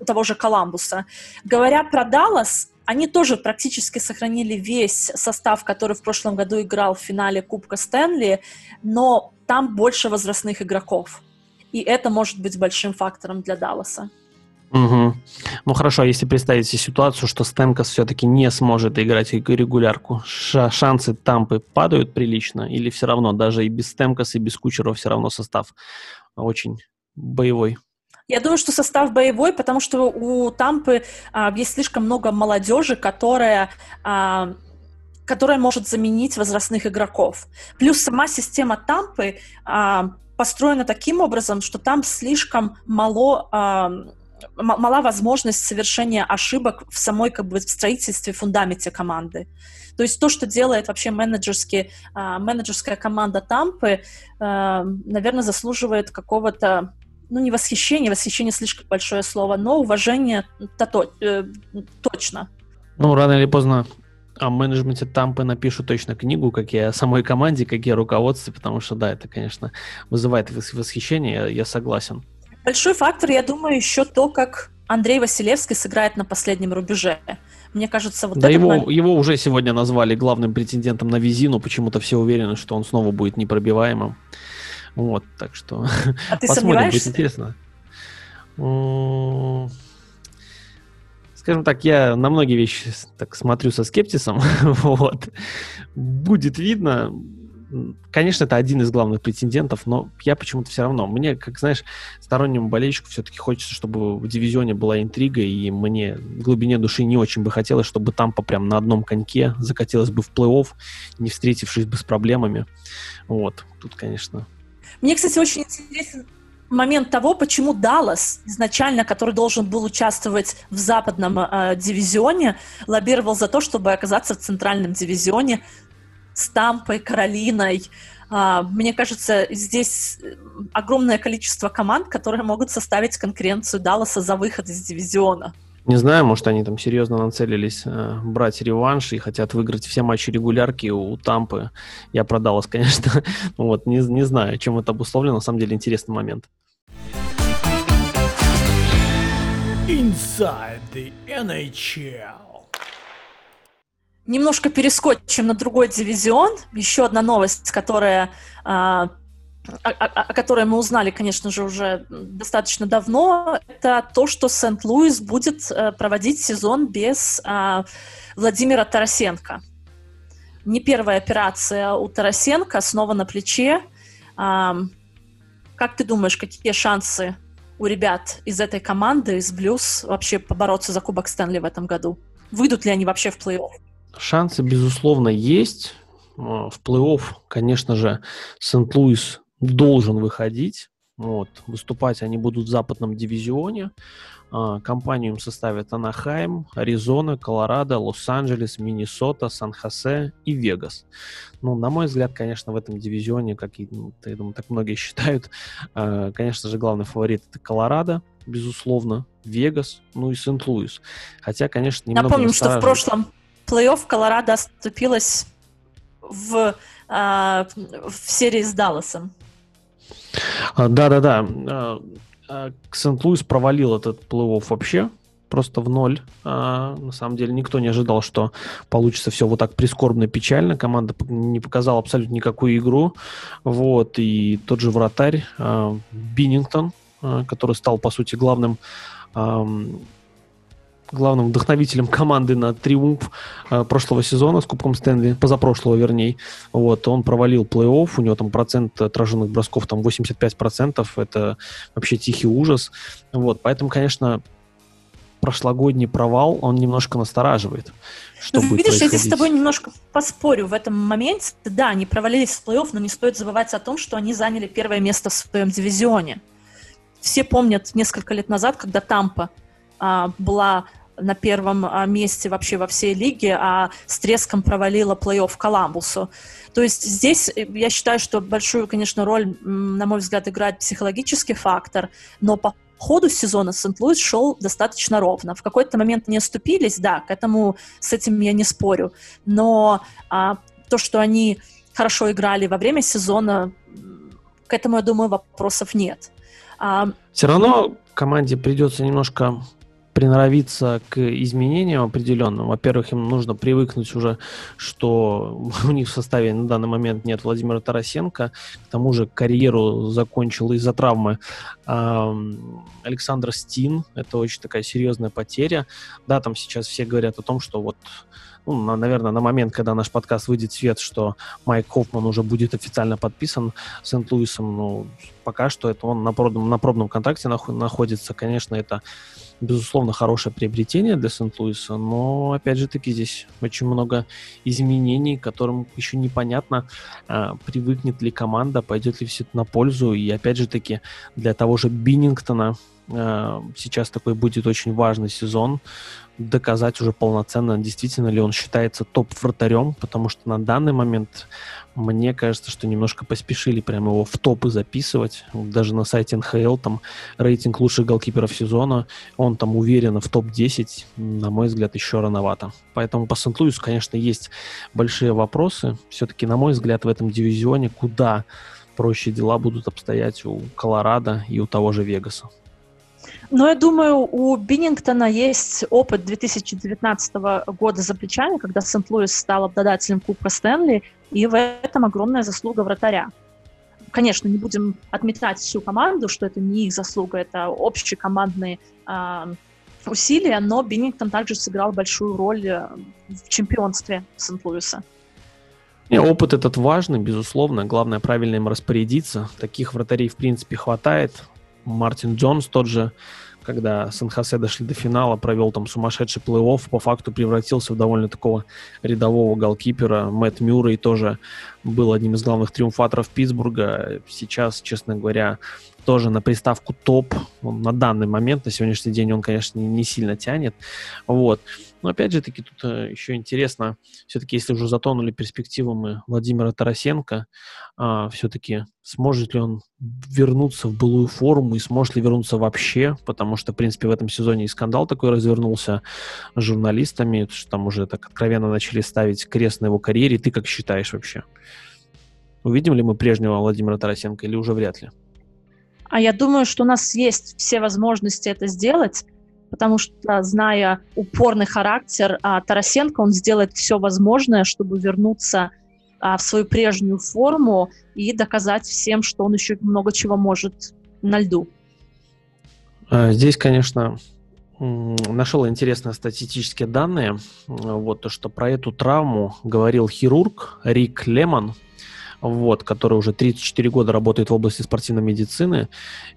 у того же Коламбуса. Говоря про Даллас, они тоже практически сохранили весь состав, который в прошлом году играл в финале Кубка Стэнли, но там больше возрастных игроков. И это может быть большим фактором для Далласа. Угу. Ну хорошо, если представить себе ситуацию, что Стэнкос все-таки не сможет играть регулярку, шансы Тампы падают прилично или все равно даже и без Стэнкоса, и без Кучерова все равно состав очень боевой? Я думаю, что состав боевой, потому что у Тампы а, есть слишком много молодежи, которая а, которая может заменить возрастных игроков. Плюс сама система Тампы а, построена таким образом, что там слишком мало а, мала возможность совершения ошибок в самой как бы в строительстве, фундаменте команды. То есть то, что делает вообще менеджерский, а, менеджерская команда Тампы, а, наверное, заслуживает какого-то ну, не восхищение, восхищение слишком большое слово, но уважение то, то, э, точно. Ну, рано или поздно о менеджменте Тампы напишу точно книгу, как и о самой команде, как и о руководстве, потому что, да, это, конечно, вызывает восхищение, я, я согласен. Большой фактор, я думаю, еще то, как Андрей Василевский сыграет на последнем рубеже. Мне кажется, вот да его, момент... его уже сегодня назвали главным претендентом на визину, почему-то все уверены, что он снова будет непробиваемым. Вот, так что а ты посмотрим, будет интересно. Скажем так, я на многие вещи так смотрю со скептисом. вот. Будет видно. Конечно, это один из главных претендентов, но я почему-то все равно. Мне, как знаешь, стороннему болельщику все-таки хочется, чтобы в дивизионе была интрига, и мне в глубине души не очень бы хотелось, чтобы Тампа прям на одном коньке закатилась бы в плей-офф, не встретившись бы с проблемами. Вот, тут, конечно, мне, кстати, очень интересен момент того, почему Даллас изначально, который должен был участвовать в западном э, дивизионе, лоббировал за то, чтобы оказаться в центральном дивизионе с Тампой, Каролиной. Э, мне кажется, здесь огромное количество команд, которые могут составить конкуренцию Далласа за выход из дивизиона. Не знаю, может, они там серьезно нацелились э, брать реванш и хотят выиграть все матчи регулярки у Тампы. Я продалась, конечно. вот, не, не знаю, чем это обусловлено. На самом деле, интересный момент. Inside the NHL. Немножко перескочим на другой дивизион. Еще одна новость, которая а, о, о, о которой мы узнали, конечно же, уже достаточно давно, это то, что Сент-Луис будет э, проводить сезон без э, Владимира Тарасенко. Не первая операция у Тарасенко, снова на плече. Э, как ты думаешь, какие шансы у ребят из этой команды, из Блюз, вообще побороться за Кубок Стэнли в этом году? Выйдут ли они вообще в плей-офф? Шансы, безусловно, есть. В плей-офф, конечно же, Сент-Луис должен выходить. Вот. Выступать они будут в западном дивизионе. А, компанию им составят Анахайм, Аризона, Колорадо, Лос-Анджелес, Миннесота, Сан-Хосе и Вегас. Ну, на мой взгляд, конечно, в этом дивизионе, как и, ну, я думаю, так многие считают, а, конечно же, главный фаворит это Колорадо, безусловно, Вегас, ну и Сент-Луис. Хотя, конечно, немного Напомним, что в прошлом плей-офф Колорадо оступилась в, а, в серии с Далласом. А, да-да-да. А, а, Сент-Луис провалил этот плей-офф вообще просто в ноль. на самом деле никто не ожидал, что получится все вот так прискорбно печально. Команда не показала абсолютно никакую игру. Вот. И тот же вратарь Биннингтон, который стал, по сути, главным главным вдохновителем команды на триумф э, прошлого сезона с Кубком Стэнли, позапрошлого вернее. Вот, он провалил плей-офф, у него там процент отраженных бросков там 85%, это вообще тихий ужас. Вот, поэтому, конечно, прошлогодний провал, он немножко настораживает. Что ну, будет видишь, я здесь с тобой немножко поспорю в этом моменте. Да, они провалились в плей-офф, но не стоит забывать о том, что они заняли первое место в своем дивизионе. Все помнят несколько лет назад, когда Тампа а, была на первом а, месте вообще во всей лиге, а с треском провалила плей-офф Коламбусу. То есть здесь э, я считаю, что большую, конечно, роль, на мой взгляд, играет психологический фактор, но по ходу сезона Сент-Луис шел достаточно ровно. В какой-то момент не оступились, да, к этому, с этим я не спорю. Но а, то, что они хорошо играли во время сезона, к этому, я думаю, вопросов нет. А, Все равно команде придется немножко приноровиться к изменениям определенным. Во-первых, им нужно привыкнуть уже, что у них в составе на данный момент нет Владимира Тарасенко. К тому же карьеру закончил из-за травмы Александр Стин. Это очень такая серьезная потеря. Да, там сейчас все говорят о том, что вот ну, на, наверное, на момент, когда наш подкаст выйдет в свет, что Майк Хоффман уже будет официально подписан Сент-Луисом, ну, пока что это он на пробном, на пробном контракте находится. Конечно, это безусловно, хорошее приобретение для Сент-Луиса, но, опять же таки, здесь очень много изменений, которым еще непонятно, а, привыкнет ли команда, пойдет ли все это на пользу, и, опять же таки, для того же Биннингтона сейчас такой будет очень важный сезон, доказать уже полноценно, действительно ли он считается топ-вратарем, потому что на данный момент мне кажется, что немножко поспешили прямо его в топы записывать. Даже на сайте НХЛ там рейтинг лучших голкиперов сезона, он там уверенно в топ-10, на мой взгляд, еще рановато. Поэтому по Сент-Луису, конечно, есть большие вопросы. Все-таки, на мой взгляд, в этом дивизионе куда проще дела будут обстоять у Колорадо и у того же Вегаса. Но я думаю, у Биннингтона есть опыт 2019 года за плечами, когда Сент-Луис стал обладателем Кубка Стэнли, и в этом огромная заслуга вратаря. Конечно, не будем отметать всю команду, что это не их заслуга, это общие командные э, усилия, но Биннингтон также сыграл большую роль э, в чемпионстве Сент-Луиса. Не, опыт этот важный, безусловно. Главное, правильно им распорядиться. Таких вратарей, в принципе, хватает. Мартин Джонс тот же, когда Сан-Хосе дошли до финала, провел там сумасшедший плей-офф, по факту превратился в довольно такого рядового голкипера. Мэтт Мюррей тоже был одним из главных триумфаторов Питтсбурга. Сейчас, честно говоря, тоже на приставку топ. Он на данный момент, на сегодняшний день, он, конечно, не сильно тянет. Вот. Но опять же таки тут э, еще интересно, все-таки если уже затонули перспективы мы Владимира Тарасенко, а, все-таки сможет ли он вернуться в былую форму и сможет ли вернуться вообще, потому что, в принципе, в этом сезоне и скандал такой развернулся с журналистами, что там уже так откровенно начали ставить крест на его карьере. Ты как считаешь вообще? Увидим ли мы прежнего Владимира Тарасенко или уже вряд ли? А я думаю, что у нас есть все возможности это сделать, потому что, зная упорный характер а, Тарасенко, он сделает все возможное, чтобы вернуться а, в свою прежнюю форму и доказать всем, что он еще много чего может на льду. А, здесь, конечно, нашел интересные статистические данные. Вот то, что про эту травму говорил хирург Рик Лемон – вот, который уже 34 года работает в области спортивной медицины.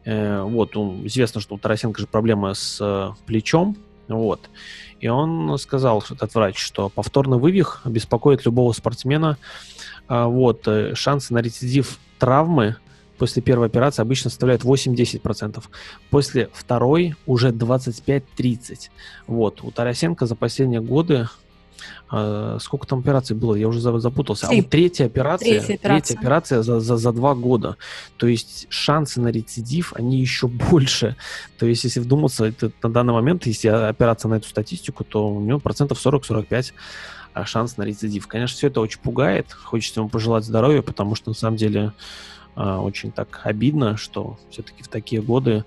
Э, вот, он, известно, что у Тарасенко же проблемы с э, плечом, вот. И он сказал, этот врач, что повторный вывих беспокоит любого спортсмена. А, вот, э, шансы на рецидив травмы после первой операции обычно составляют 8-10%. После второй уже 25-30%. Вот. У Тарасенко за последние годы а, сколько там операций было, я уже запутался. Три. А вот третья операция, третья операция, третья операция за, за, за два года. То есть шансы на рецидив, они еще больше. То есть, если вдуматься, это на данный момент, если опираться на эту статистику, то у него процентов 40-45 а, шанс на рецидив. Конечно, все это очень пугает. Хочется ему пожелать здоровья, потому что на самом деле а, очень так обидно, что все-таки в такие годы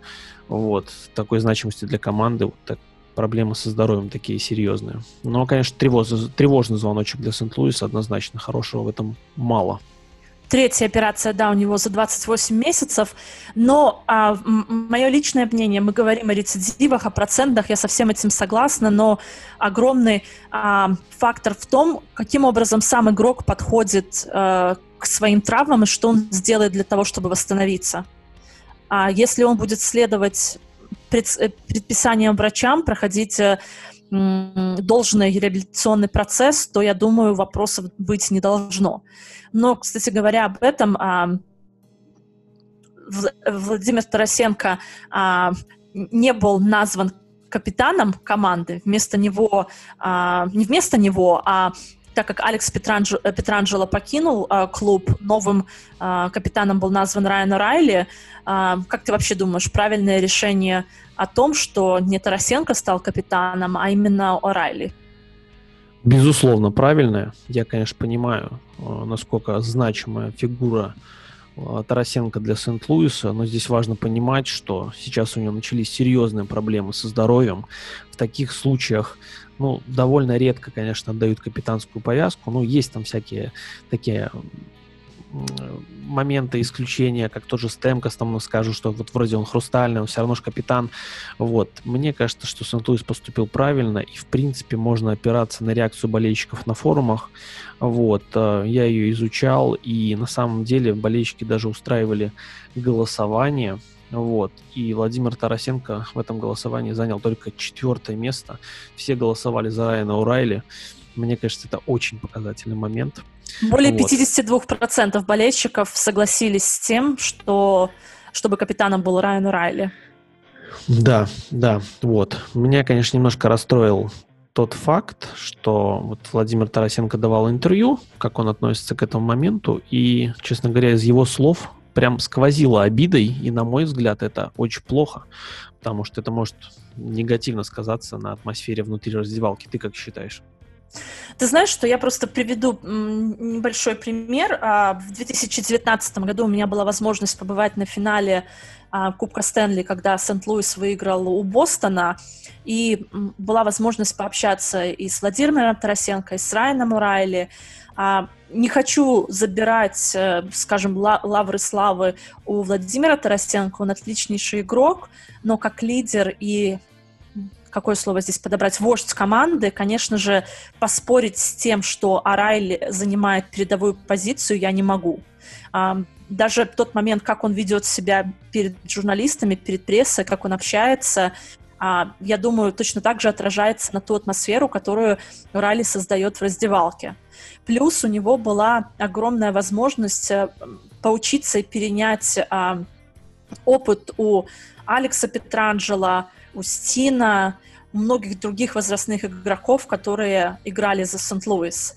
вот такой значимости для команды вот так, проблемы со здоровьем такие серьезные. Но, конечно, тревоз, тревожный звоночек для Сент-Луиса однозначно. Хорошего в этом мало. Третья операция, да, у него за 28 месяцев, но а, мое личное мнение, мы говорим о рецидивах, о процентах, я со всем этим согласна, но огромный а, фактор в том, каким образом сам игрок подходит а, к своим травмам и что он сделает для того, чтобы восстановиться. А если он будет следовать предписанием врачам проходить э, должный реабилитационный процесс, то, я думаю, вопросов быть не должно. Но, кстати говоря, об этом а, Владимир Тарасенко а, не был назван капитаном команды. Вместо него, а, не вместо него, а так как Алекс Петранджело, э, Петранджело покинул э, клуб, новым э, капитаном был назван Райан Райли. Э, как ты вообще думаешь, правильное решение о том, что не Тарасенко стал капитаном, а именно О'Райли? Безусловно, правильное. Я, конечно, понимаю, насколько значимая фигура Тарасенко для Сент-Луиса, но здесь важно понимать, что сейчас у него начались серьезные проблемы со здоровьем. В таких случаях ну, довольно редко, конечно, дают капитанскую повязку. Ну, есть там всякие такие моменты исключения, как тот же Стемкос там скажут, что вот вроде он хрустальный, он все равно же капитан. Вот. Мне кажется, что Сент-Луис поступил правильно, и в принципе можно опираться на реакцию болельщиков на форумах. Вот. Э, я ее изучал, и на самом деле болельщики даже устраивали голосование. Вот. И Владимир Тарасенко в этом голосовании занял только четвертое место. Все голосовали за Райана Урайли. Мне кажется, это очень показательный момент. Более вот. 52% болельщиков согласились с тем, что чтобы капитаном был Райан Райли. Да, да, вот. Меня, конечно, немножко расстроил тот факт, что вот Владимир Тарасенко давал интервью, как он относится к этому моменту, и, честно говоря, из его слов прям сквозило обидой, и, на мой взгляд, это очень плохо, потому что это может негативно сказаться на атмосфере внутри раздевалки. Ты как считаешь? Ты знаешь, что я просто приведу небольшой пример. А, в 2019 году у меня была возможность побывать на финале а, Кубка Стэнли, когда Сент-Луис выиграл у Бостона, и была возможность пообщаться и с Владимиром Тарасенко, и с Райаном Урайли. А, не хочу забирать, э, скажем, лавры славы у Владимира Тарасенко, он отличнейший игрок, но как лидер и какое слово здесь подобрать, вождь команды, конечно же, поспорить с тем, что Арайли занимает передовую позицию, я не могу. Даже тот момент, как он ведет себя перед журналистами, перед прессой, как он общается, а, я думаю, точно так же отражается на ту атмосферу, которую Райли создает в раздевалке. Плюс у него была огромная возможность э, поучиться и перенять а, опыт у Алекса Петранджела, у Стина, у многих других возрастных игроков, которые играли за Сент-Луис.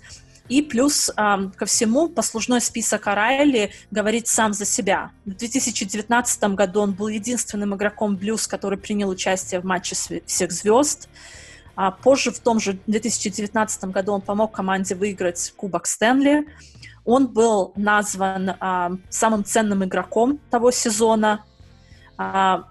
И плюс э, ко всему послужной список Арайли говорит сам за себя. В 2019 году он был единственным игроком Блюз, который принял участие в матче всех звезд. А позже, в том же 2019 году, он помог команде выиграть Кубок Стэнли. Он был назван э, самым ценным игроком того сезона. Э,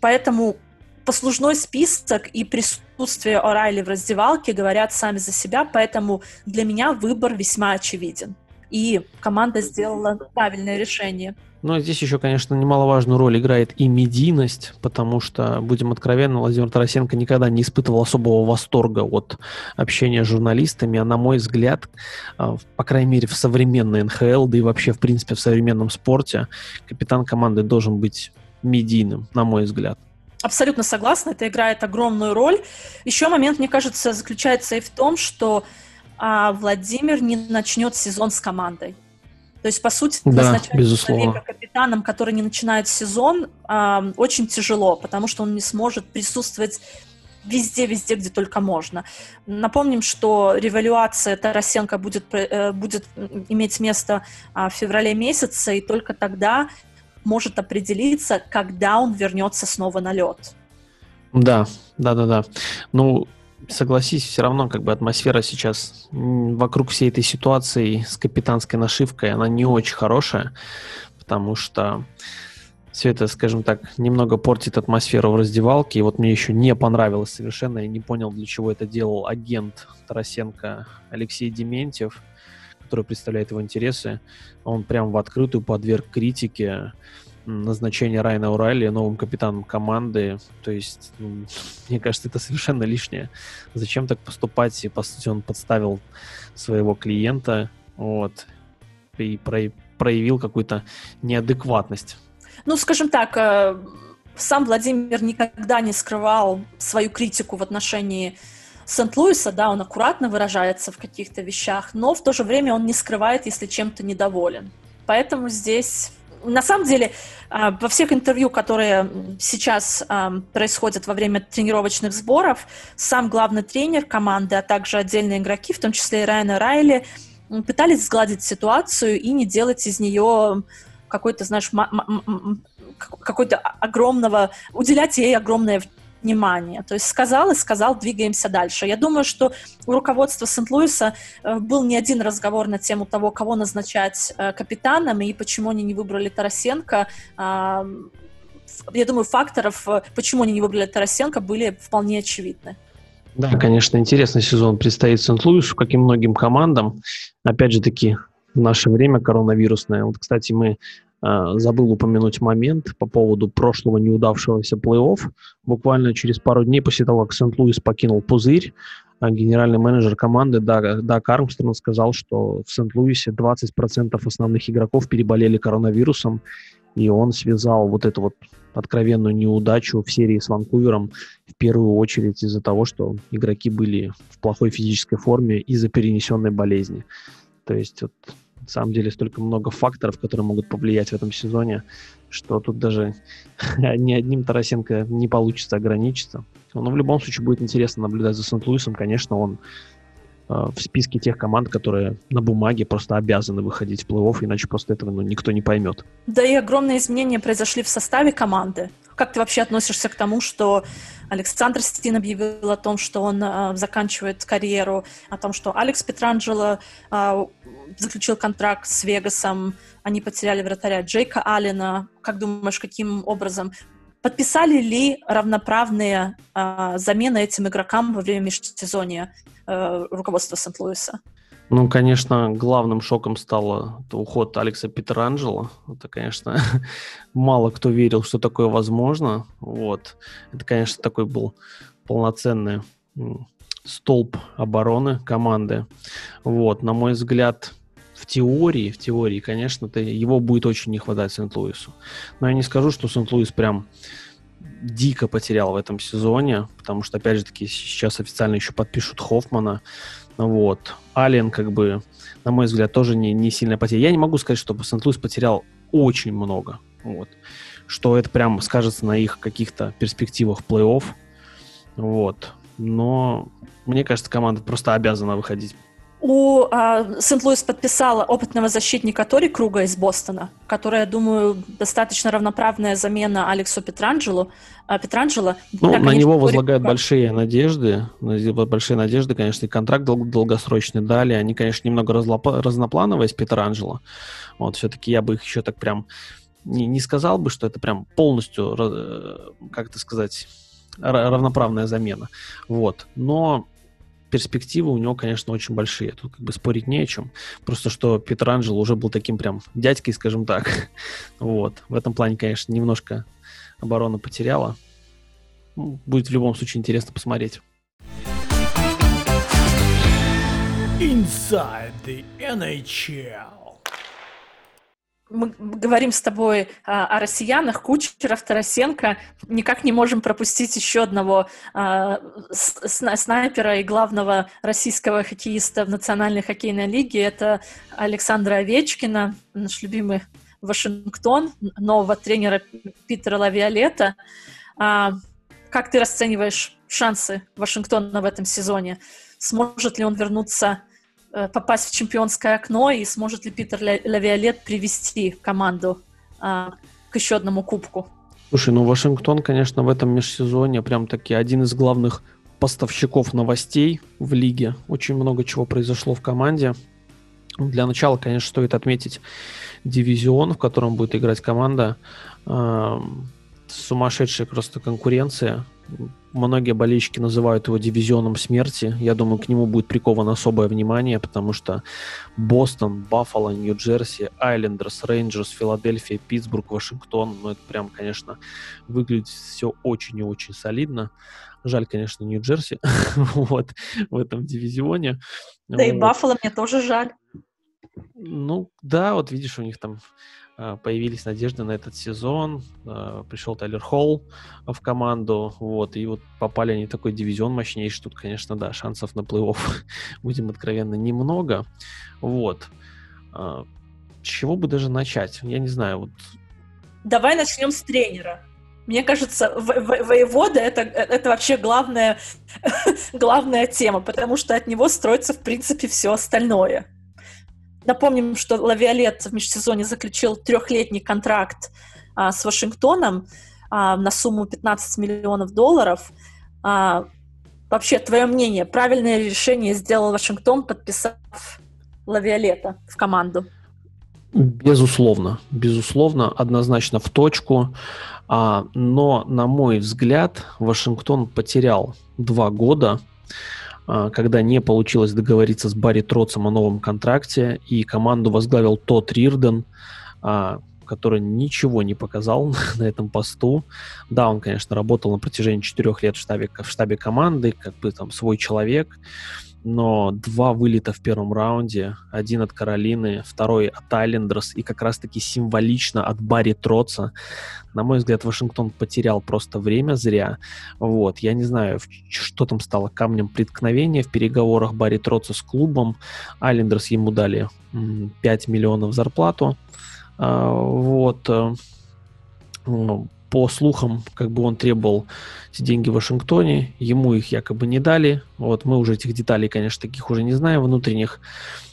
поэтому послужной список и присутствие Орайли в раздевалке говорят сами за себя, поэтому для меня выбор весьма очевиден. И команда сделала правильное решение. Но здесь еще, конечно, немаловажную роль играет и медийность, потому что, будем откровенны, Владимир Тарасенко никогда не испытывал особого восторга от общения с журналистами, а на мой взгляд, а, по крайней мере, в современной НХЛ, да и вообще, в принципе, в современном спорте, капитан команды должен быть медийным, на мой взгляд. Абсолютно согласна, это играет огромную роль. Еще момент, мне кажется, заключается и в том, что а, Владимир не начнет сезон с командой. То есть, по сути, да, назначать безусловно. человека капитаном, который не начинает сезон, э, очень тяжело, потому что он не сможет присутствовать везде, везде, где только можно. Напомним, что революция Тарасенко будет, э, будет иметь место э, в феврале месяце, и только тогда может определиться, когда он вернется снова на лед. Да, да, да, да. Ну, согласись, все равно как бы атмосфера сейчас вокруг всей этой ситуации с капитанской нашивкой, она не очень хорошая, потому что все это, скажем так, немного портит атмосферу в раздевалке. И вот мне еще не понравилось совершенно, я не понял, для чего это делал агент Тарасенко Алексей Дементьев который представляет его интересы, он прям в открытую подверг критике назначение Райана Урайли новым капитаном команды. То есть, мне кажется, это совершенно лишнее. Зачем так поступать? И, по сути, он подставил своего клиента, вот, и проявил какую-то неадекватность. Ну, скажем так, э, сам Владимир никогда не скрывал свою критику в отношении Сент-Луиса, да, он аккуратно выражается в каких-то вещах, но в то же время он не скрывает, если чем-то недоволен. Поэтому здесь на самом деле, а, во всех интервью, которые сейчас а, происходят во время тренировочных сборов, сам главный тренер команды, а также отдельные игроки, в том числе и Райана Райли, пытались сгладить ситуацию и не делать из нее какой-то, знаешь, какой-то огромного, уделять ей огромное внимание. То есть сказал и сказал, двигаемся дальше. Я думаю, что у руководства Сент-Луиса э, был не один разговор на тему того, кого назначать э, капитаном и почему они не выбрали Тарасенко. А, я думаю, факторов, э, почему они не выбрали Тарасенко, были вполне очевидны. Да, конечно, интересный сезон предстоит Сент-Луису, как и многим командам. Опять же таки, в наше время коронавирусное. Вот, кстати, мы забыл упомянуть момент по поводу прошлого неудавшегося плей-офф. Буквально через пару дней после того, как Сент-Луис покинул пузырь, а генеральный менеджер команды Даг, Армстронг сказал, что в Сент-Луисе 20% основных игроков переболели коронавирусом, и он связал вот эту вот откровенную неудачу в серии с Ванкувером в первую очередь из-за того, что игроки были в плохой физической форме из-за перенесенной болезни. То есть вот, самом деле столько много факторов, которые могут повлиять в этом сезоне, что тут даже ни одним Тарасенко не получится ограничиться. Но в любом случае будет интересно наблюдать за Сент-Луисом. Конечно, он э, в списке тех команд, которые на бумаге просто обязаны выходить в плей-офф, иначе просто этого ну, никто не поймет. Да и огромные изменения произошли в составе команды. Как ты вообще относишься к тому, что Александр Стин объявил о том, что он э, заканчивает карьеру, о том, что Алекс Петранджело э, заключил контракт с Вегасом, они потеряли вратаря Джейка Аллена. Как думаешь, каким образом Подписали ли равноправные э, замены этим игрокам во время межсезонья э, руководства Сент-Луиса? Ну, конечно, главным шоком стал уход Алекса Петеранджело. Это, конечно, мало кто верил, что такое возможно. Вот. Это, конечно, такой был полноценный столб обороны команды. Вот, на мой взгляд, в теории, в теории, конечно, его будет очень не хватать Сент-Луису. Но я не скажу, что Сент-Луис прям дико потерял в этом сезоне, потому что, опять же таки, сейчас официально еще подпишут Хоффмана. Вот. Ален, как бы, на мой взгляд, тоже не, не сильно потерял. Я не могу сказать, что Сент-Луис потерял очень много. Вот. Что это прям скажется на их каких-то перспективах плей-офф. Вот. Но мне кажется, команда просто обязана выходить у а, Сент-Луис подписала опытного защитника Тори Круга из Бостона, которая, думаю, достаточно равноправная замена Алексу Петранджелу. А, Петранджело. Ну, так, на него Тори возлагают Круга... большие надежды. Большие надежды, конечно, и контракт дол- долгосрочный дали. Они, конечно, немного разлоп- разноплановые с Петранджело. Вот, все-таки я бы их еще так прям не, не сказал бы, что это прям полностью, э, как это сказать, равноправная замена. Вот. Но перспективы у него, конечно, очень большие. Тут как бы спорить не о чем. Просто что Петранджело уже был таким прям дядькой, скажем так. Вот. В этом плане, конечно, немножко оборона потеряла. Ну, будет в любом случае интересно посмотреть. Inside the NHL мы говорим с тобой а, о россиянах, Кучеров, Тарасенко, никак не можем пропустить еще одного а, снайпера и главного российского хоккеиста в Национальной хоккейной лиге. Это Александра Овечкина, наш любимый Вашингтон, нового тренера Питера Лавиолета. А, как ты расцениваешь шансы Вашингтона в этом сезоне? Сможет ли он вернуться попасть в чемпионское окно, и сможет ли Питер Лавиолет привести команду а, к еще одному кубку? Слушай, ну Вашингтон, конечно, в этом межсезонье прям таки один из главных поставщиков новостей в лиге. Очень много чего произошло в команде. Для начала, конечно, стоит отметить дивизион, в котором будет играть команда. Э, сумасшедшая просто конкуренция многие болельщики называют его дивизионом смерти. Я думаю, к нему будет приковано особое внимание, потому что Бостон, Баффало, Нью-Джерси, Айлендерс, Рейнджерс, Филадельфия, Питтсбург, Вашингтон. Ну, это прям, конечно, выглядит все очень и очень солидно. Жаль, конечно, Нью-Джерси вот, в этом дивизионе. Да вот. и Баффало мне тоже жаль. Ну, да, вот видишь, у них там появились надежды на этот сезон. А, пришел Тайлер Холл в команду, вот, и вот попали они в такой дивизион мощнейший. Тут, конечно, да, шансов на плей-офф, будем откровенно, немного. Вот. С чего бы даже начать? Я не знаю, вот... Давай начнем с тренера. Мне кажется, воевода это, это вообще главная, главная тема, потому что от него строится, в принципе, все остальное. Напомним, что Лавиолет в межсезоне заключил трехлетний контракт а, с Вашингтоном а, на сумму 15 миллионов долларов. А, вообще, твое мнение, правильное решение сделал Вашингтон, подписав Лавиолета в команду? Безусловно, безусловно, однозначно в точку. А, но, на мой взгляд, Вашингтон потерял два года когда не получилось договориться с Барри Троцем о новом контракте, и команду возглавил тот Рирден, а, который ничего не показал на этом посту. Да, он, конечно, работал на протяжении четырех лет в штабе, в штабе команды, как бы там свой человек, но два вылета в первом раунде, один от Каролины, второй от Айлендерс и как раз-таки символично от Барри Троца. На мой взгляд, Вашингтон потерял просто время зря. Вот, я не знаю, что там стало камнем преткновения в переговорах Барри Троца с клубом. Айлендерс ему дали 5 миллионов зарплату. А, вот э, ну, по слухам, как бы он требовал эти деньги в Вашингтоне, ему их якобы не дали. Вот мы уже этих деталей, конечно, таких уже не знаем внутренних.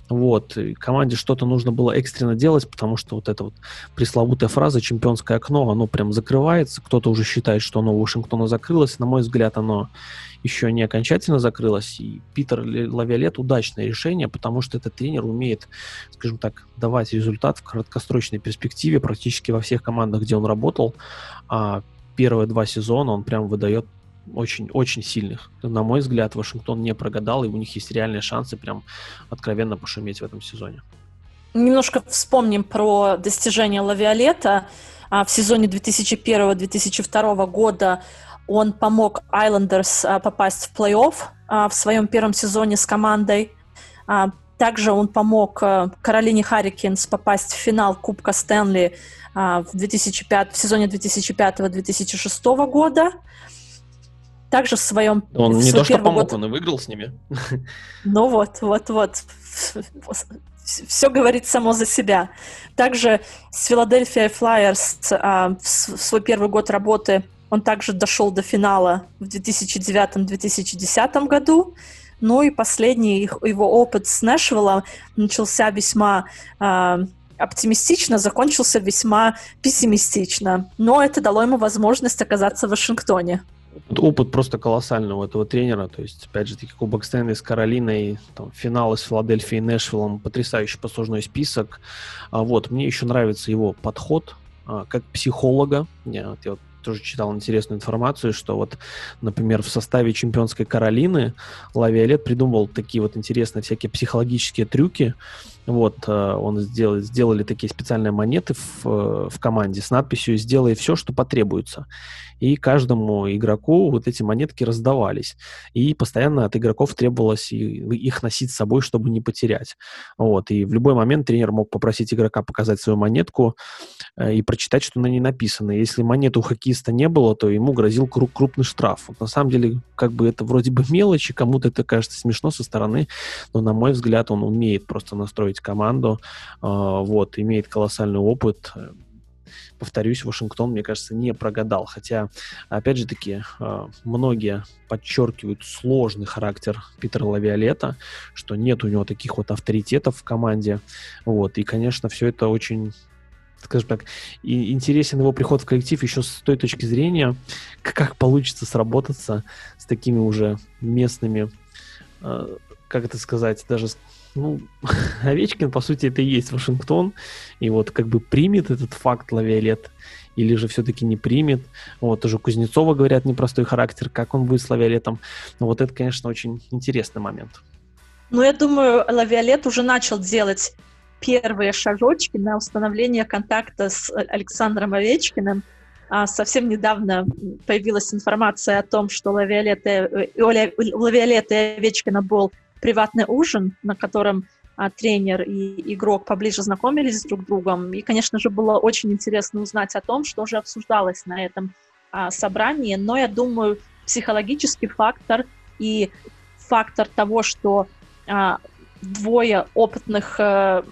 Вот, и команде что-то нужно было экстренно делать, потому что вот эта вот пресловутая фраза «чемпионское окно», оно прям закрывается. Кто-то уже считает, что оно у Вашингтона закрылось. На мой взгляд, оно еще не окончательно закрылось. И Питер Лавиолет удачное решение, потому что этот тренер умеет, скажем так, давать результат в краткосрочной перспективе практически во всех командах, где он работал. А первые два сезона он прям выдает очень-очень сильных. На мой взгляд, Вашингтон не прогадал, и у них есть реальные шансы прям откровенно пошуметь в этом сезоне. Немножко вспомним про достижения Лавиолета. А, в сезоне 2001-2002 года он помог Islanders а, попасть в плей-офф а, в своем первом сезоне с командой. Также он помог Каролине Харрикинс попасть в финал Кубка Стэнли в, 2005, в сезоне 2005-2006 года. Также в своем... Он в не то, что помог, год... он и выиграл с ними. Ну вот, вот, вот. Все говорит само за себя. Также с Филадельфия Флайерс а, в свой первый год работы он также дошел до финала в 2009-2010 году. Ну и последний его опыт с Нэшвиллом начался весьма э, оптимистично, закончился весьма пессимистично. Но это дало ему возможность оказаться в Вашингтоне. Опыт просто колоссальный у этого тренера. То есть, опять же, таки Кубок Стэнли с Каролиной, там, финалы с Филадельфией и Нэшвиллом, потрясающий послужной список. А вот, мне еще нравится его подход а, как психолога. Я, я вот тоже читал интересную информацию, что вот, например, в составе чемпионской Каролины Лавиолет придумывал такие вот интересные всякие психологические трюки. Вот, э, он сделал, сделали такие специальные монеты в, э, в команде с надписью «Сделай все, что потребуется» и каждому игроку вот эти монетки раздавались. И постоянно от игроков требовалось их носить с собой, чтобы не потерять. Вот. И в любой момент тренер мог попросить игрока показать свою монетку э, и прочитать, что на ней написано. Если монеты у хоккеиста не было, то ему грозил крупный штраф. Вот на самом деле, как бы это вроде бы мелочи, кому-то это кажется смешно со стороны, но, на мой взгляд, он умеет просто настроить команду, э, вот, имеет колоссальный опыт, повторюсь, Вашингтон, мне кажется, не прогадал. Хотя, опять же таки, а, многие подчеркивают сложный характер Питера Лавиолета, что нет у него таких вот авторитетов в команде. Вот. И, конечно, все это очень скажем так, и интересен его приход в коллектив еще с той точки зрения, как получится сработаться с такими уже местными, а, как это сказать, даже ну, Овечкин, по сути, это и есть Вашингтон, и вот как бы примет этот факт Лавиолет, или же все-таки не примет. Вот, тоже Кузнецова, говорят, непростой характер, как он будет с Лавиолетом. Но вот это, конечно, очень интересный момент. Ну, я думаю, Лавиолет уже начал делать первые шажочки на установление контакта с Александром Овечкиным. А совсем недавно появилась информация о том, что Лавиолет, у Лавиолета и Овечкина был приватный ужин, на котором а, тренер и игрок поближе знакомились друг с другом. И, конечно же, было очень интересно узнать о том, что же обсуждалось на этом а, собрании. Но я думаю, психологический фактор и фактор того, что а, двое опытных а,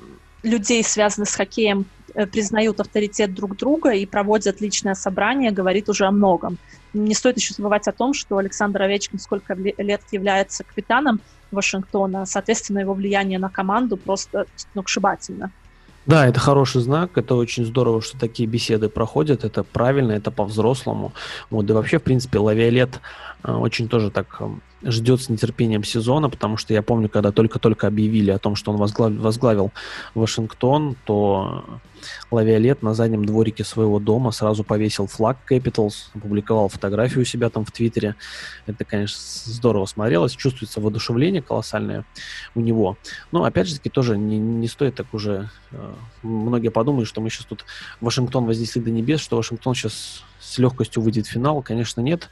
людей, связанных с хоккеем, Э, признают авторитет друг друга и проводят личное собрание, говорит уже о многом. Не стоит еще забывать о том, что Александр Овечкин сколько лет является капитаном Вашингтона, соответственно, его влияние на команду просто сногсшибательно. Да, это хороший знак, это очень здорово, что такие беседы проходят, это правильно, это по-взрослому. Вот, и вообще, в принципе, Лавиолет э, очень тоже так ждет с нетерпением сезона, потому что я помню, когда только-только объявили о том, что он возглавил, возглавил Вашингтон, то Лавиолет на заднем дворике своего дома сразу повесил флаг Capitals, опубликовал фотографию у себя там в Твиттере. Это, конечно, здорово смотрелось, чувствуется воодушевление колоссальное у него. Но, опять же таки, тоже не, не стоит так уже... Э, многие подумают, что мы сейчас тут Вашингтон вознесли до небес, что Вашингтон сейчас с легкостью выйдет в финал. Конечно, нет.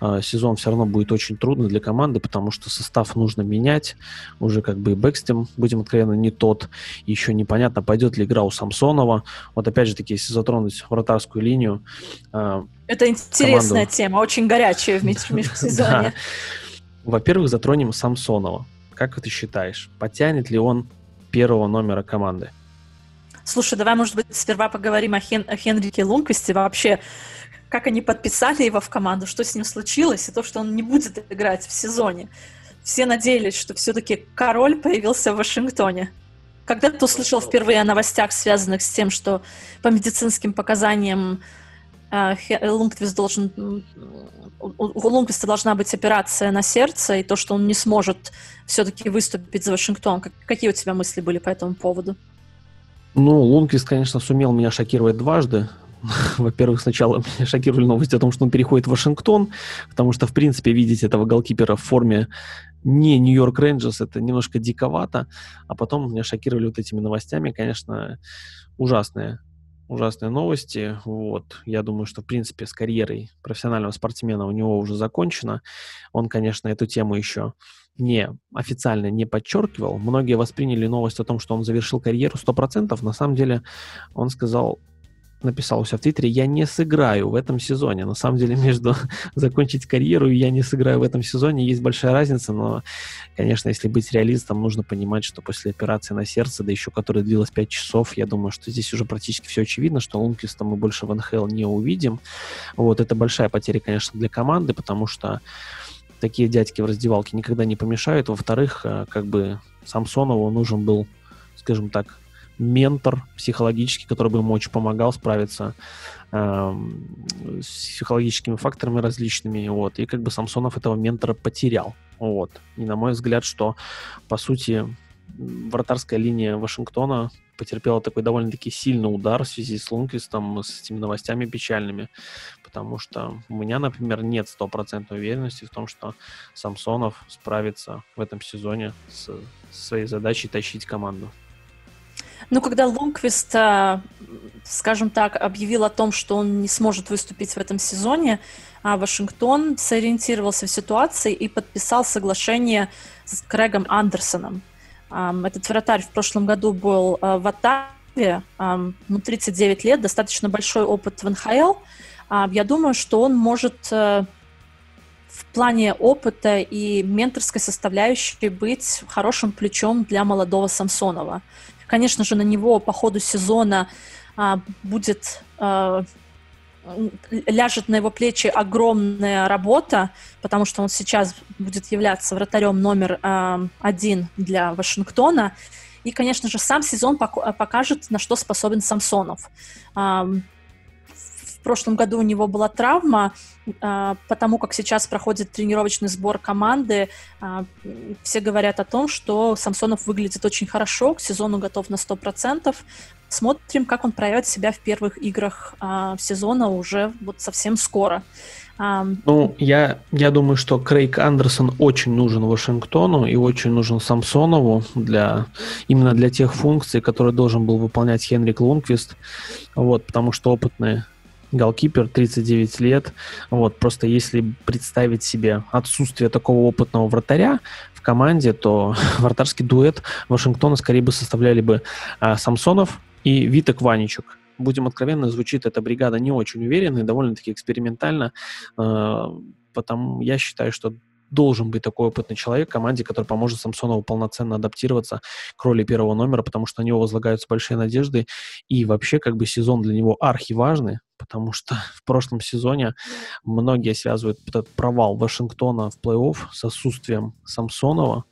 Э, сезон все равно будет очень трудный для команды, потому что состав нужно менять. Уже как бы и Бэкстем, будем откровенно, не тот. Еще непонятно, пойдет ли игра у Самсонова. Вот опять же таки, если затронуть вратарскую линию... Э, Это интересная команду... тема, очень горячая в межсезонье. Во-первых, затронем Самсонова. Как ты считаешь, потянет ли он первого номера команды? Слушай, давай, может быть, сперва поговорим о, Хен- о Хенрике Лунквисте. Вообще, как они подписали его в команду, что с ним случилось, и то, что он не будет играть в сезоне. Все надеялись, что все-таки король появился в Вашингтоне. Когда ты услышал впервые о новостях, связанных с тем, что по медицинским показаниям э, Лунквист должен, у Лунквиста должна быть операция на сердце, и то, что он не сможет все-таки выступить за Вашингтон. Какие у тебя мысли были по этому поводу? Ну, Лунквист, конечно, сумел меня шокировать дважды. Во-первых, сначала меня шокировали новости о том, что он переходит в Вашингтон, потому что, в принципе, видеть этого голкипера в форме не Нью-Йорк Рейнджерс, это немножко диковато. А потом меня шокировали вот этими новостями, конечно, ужасные ужасные новости. Вот. Я думаю, что, в принципе, с карьерой профессионального спортсмена у него уже закончено. Он, конечно, эту тему еще не официально не подчеркивал. Многие восприняли новость о том, что он завершил карьеру 100%. На самом деле он сказал написал у себя в Твиттере, я не сыграю в этом сезоне. На самом деле между закончить карьеру и я не сыграю в этом сезоне есть большая разница, но, конечно, если быть реалистом, нужно понимать, что после операции на сердце, да еще которая длилась 5 часов, я думаю, что здесь уже практически все очевидно, что Лунквиста мы больше в НХЛ не увидим. Вот, это большая потеря, конечно, для команды, потому что такие дядьки в раздевалке никогда не помешают. Во-вторых, э, как бы Самсонову нужен был, скажем так, ментор психологический, который бы ему очень помогал справиться э, с психологическими факторами различными, вот, и как бы Самсонов этого ментора потерял, вот, и на мой взгляд, что, по сути, вратарская линия Вашингтона потерпела такой довольно-таки сильный удар в связи с Лунквистом, с этими новостями печальными, потому что у меня, например, нет стопроцентной уверенности в том, что Самсонов справится в этом сезоне с своей задачей тащить команду. Ну, когда Лунквист, а, скажем так, объявил о том, что он не сможет выступить в этом сезоне, а Вашингтон сориентировался в ситуации и подписал соглашение с Крэгом Андерсоном. Этот вратарь в прошлом году был а, в Оттаве, ему 39 лет, достаточно большой опыт в НХЛ. Я думаю, что он может э, в плане опыта и менторской составляющей быть хорошим плечом для молодого Самсонова. Конечно же, на него по ходу сезона а, будет а, ляжет на его плечи огромная работа, потому что он сейчас будет являться вратарем номер э, один для Вашингтона. И, конечно же, сам сезон покажет, на что способен Самсонов прошлом году у него была травма, а, потому как сейчас проходит тренировочный сбор команды. А, все говорят о том, что Самсонов выглядит очень хорошо, к сезону готов на 100%. Смотрим, как он проявит себя в первых играх а, сезона уже вот совсем скоро. Ну, я, я думаю, что Крейг Андерсон очень нужен Вашингтону и очень нужен Самсонову для, именно для тех функций, которые должен был выполнять Хенрик Лунквист, вот, потому что опытные голкипер, 39 лет. Вот, просто если представить себе отсутствие такого опытного вратаря в команде, то вратарский дуэт Вашингтона скорее бы составляли бы а, Самсонов и Витек Ваничук. Будем откровенны, звучит эта бригада не очень уверенно и довольно-таки экспериментально, а, потому я считаю, что должен быть такой опытный человек в команде, который поможет Самсонову полноценно адаптироваться к роли первого номера, потому что на него возлагаются большие надежды. И вообще, как бы сезон для него архиважный, потому что в прошлом сезоне многие связывают этот провал Вашингтона в плей-офф с отсутствием Самсонова,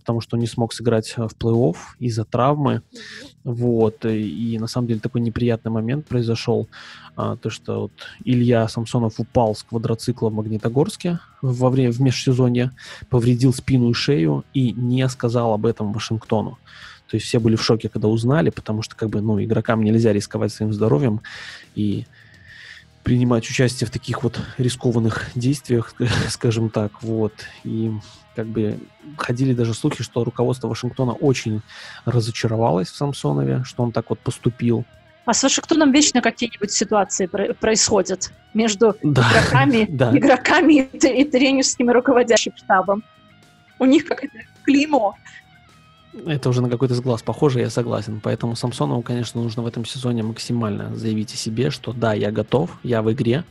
потому что он не смог сыграть в плей-офф из-за травмы. Вот. И на самом деле такой неприятный момент произошел, а, то что вот Илья Самсонов упал с квадроцикла в Магнитогорске во время в межсезонье, повредил спину и шею и не сказал об этом Вашингтону. То есть все были в шоке, когда узнали, потому что как бы, ну, игрокам нельзя рисковать своим здоровьем и принимать участие в таких вот рискованных действиях, скажем так, вот. И как бы ходили даже слухи, что руководство Вашингтона очень разочаровалось в Самсонове, что он так вот поступил. А с Вашингтоном вечно какие-нибудь ситуации происходят между да, игроками, да. игроками и, и тренерским руководящим штабом. У них какое-то клеймо это уже на какой-то сглаз похоже, я согласен. Поэтому Самсонову, конечно, нужно в этом сезоне максимально заявить о себе, что да, я готов, я в игре,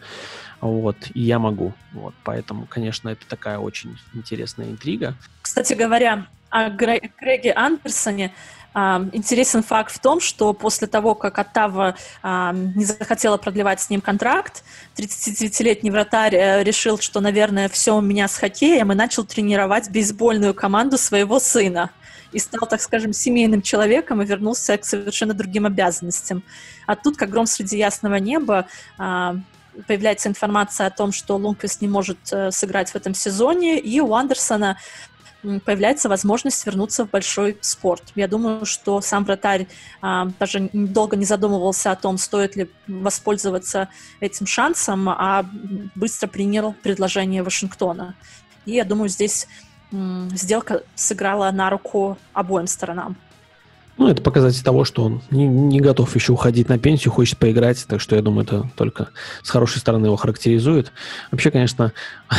вот, и я могу. Вот, поэтому, конечно, это такая очень интересная интрига. Кстати говоря, о Греге Андерсоне, Uh, интересен факт в том, что после того, как Оттава uh, не захотела продлевать с ним контракт, 39-летний вратарь uh, решил, что, наверное, все у меня с хоккеем, и начал тренировать бейсбольную команду своего сына и стал, так скажем, семейным человеком и вернулся к совершенно другим обязанностям. А тут, как гром среди ясного неба, а, появляется информация о том, что Лунквист не может э, сыграть в этом сезоне, и у Андерсона появляется возможность вернуться в большой спорт. Я думаю, что сам вратарь а, даже долго не задумывался о том, стоит ли воспользоваться этим шансом, а быстро принял предложение Вашингтона. И я думаю, здесь сделка сыграла на руку обоим сторонам. Ну, это показатель того, что он не, не готов еще уходить на пенсию, хочет поиграть, так что я думаю, это только с хорошей стороны его характеризует. Вообще, конечно,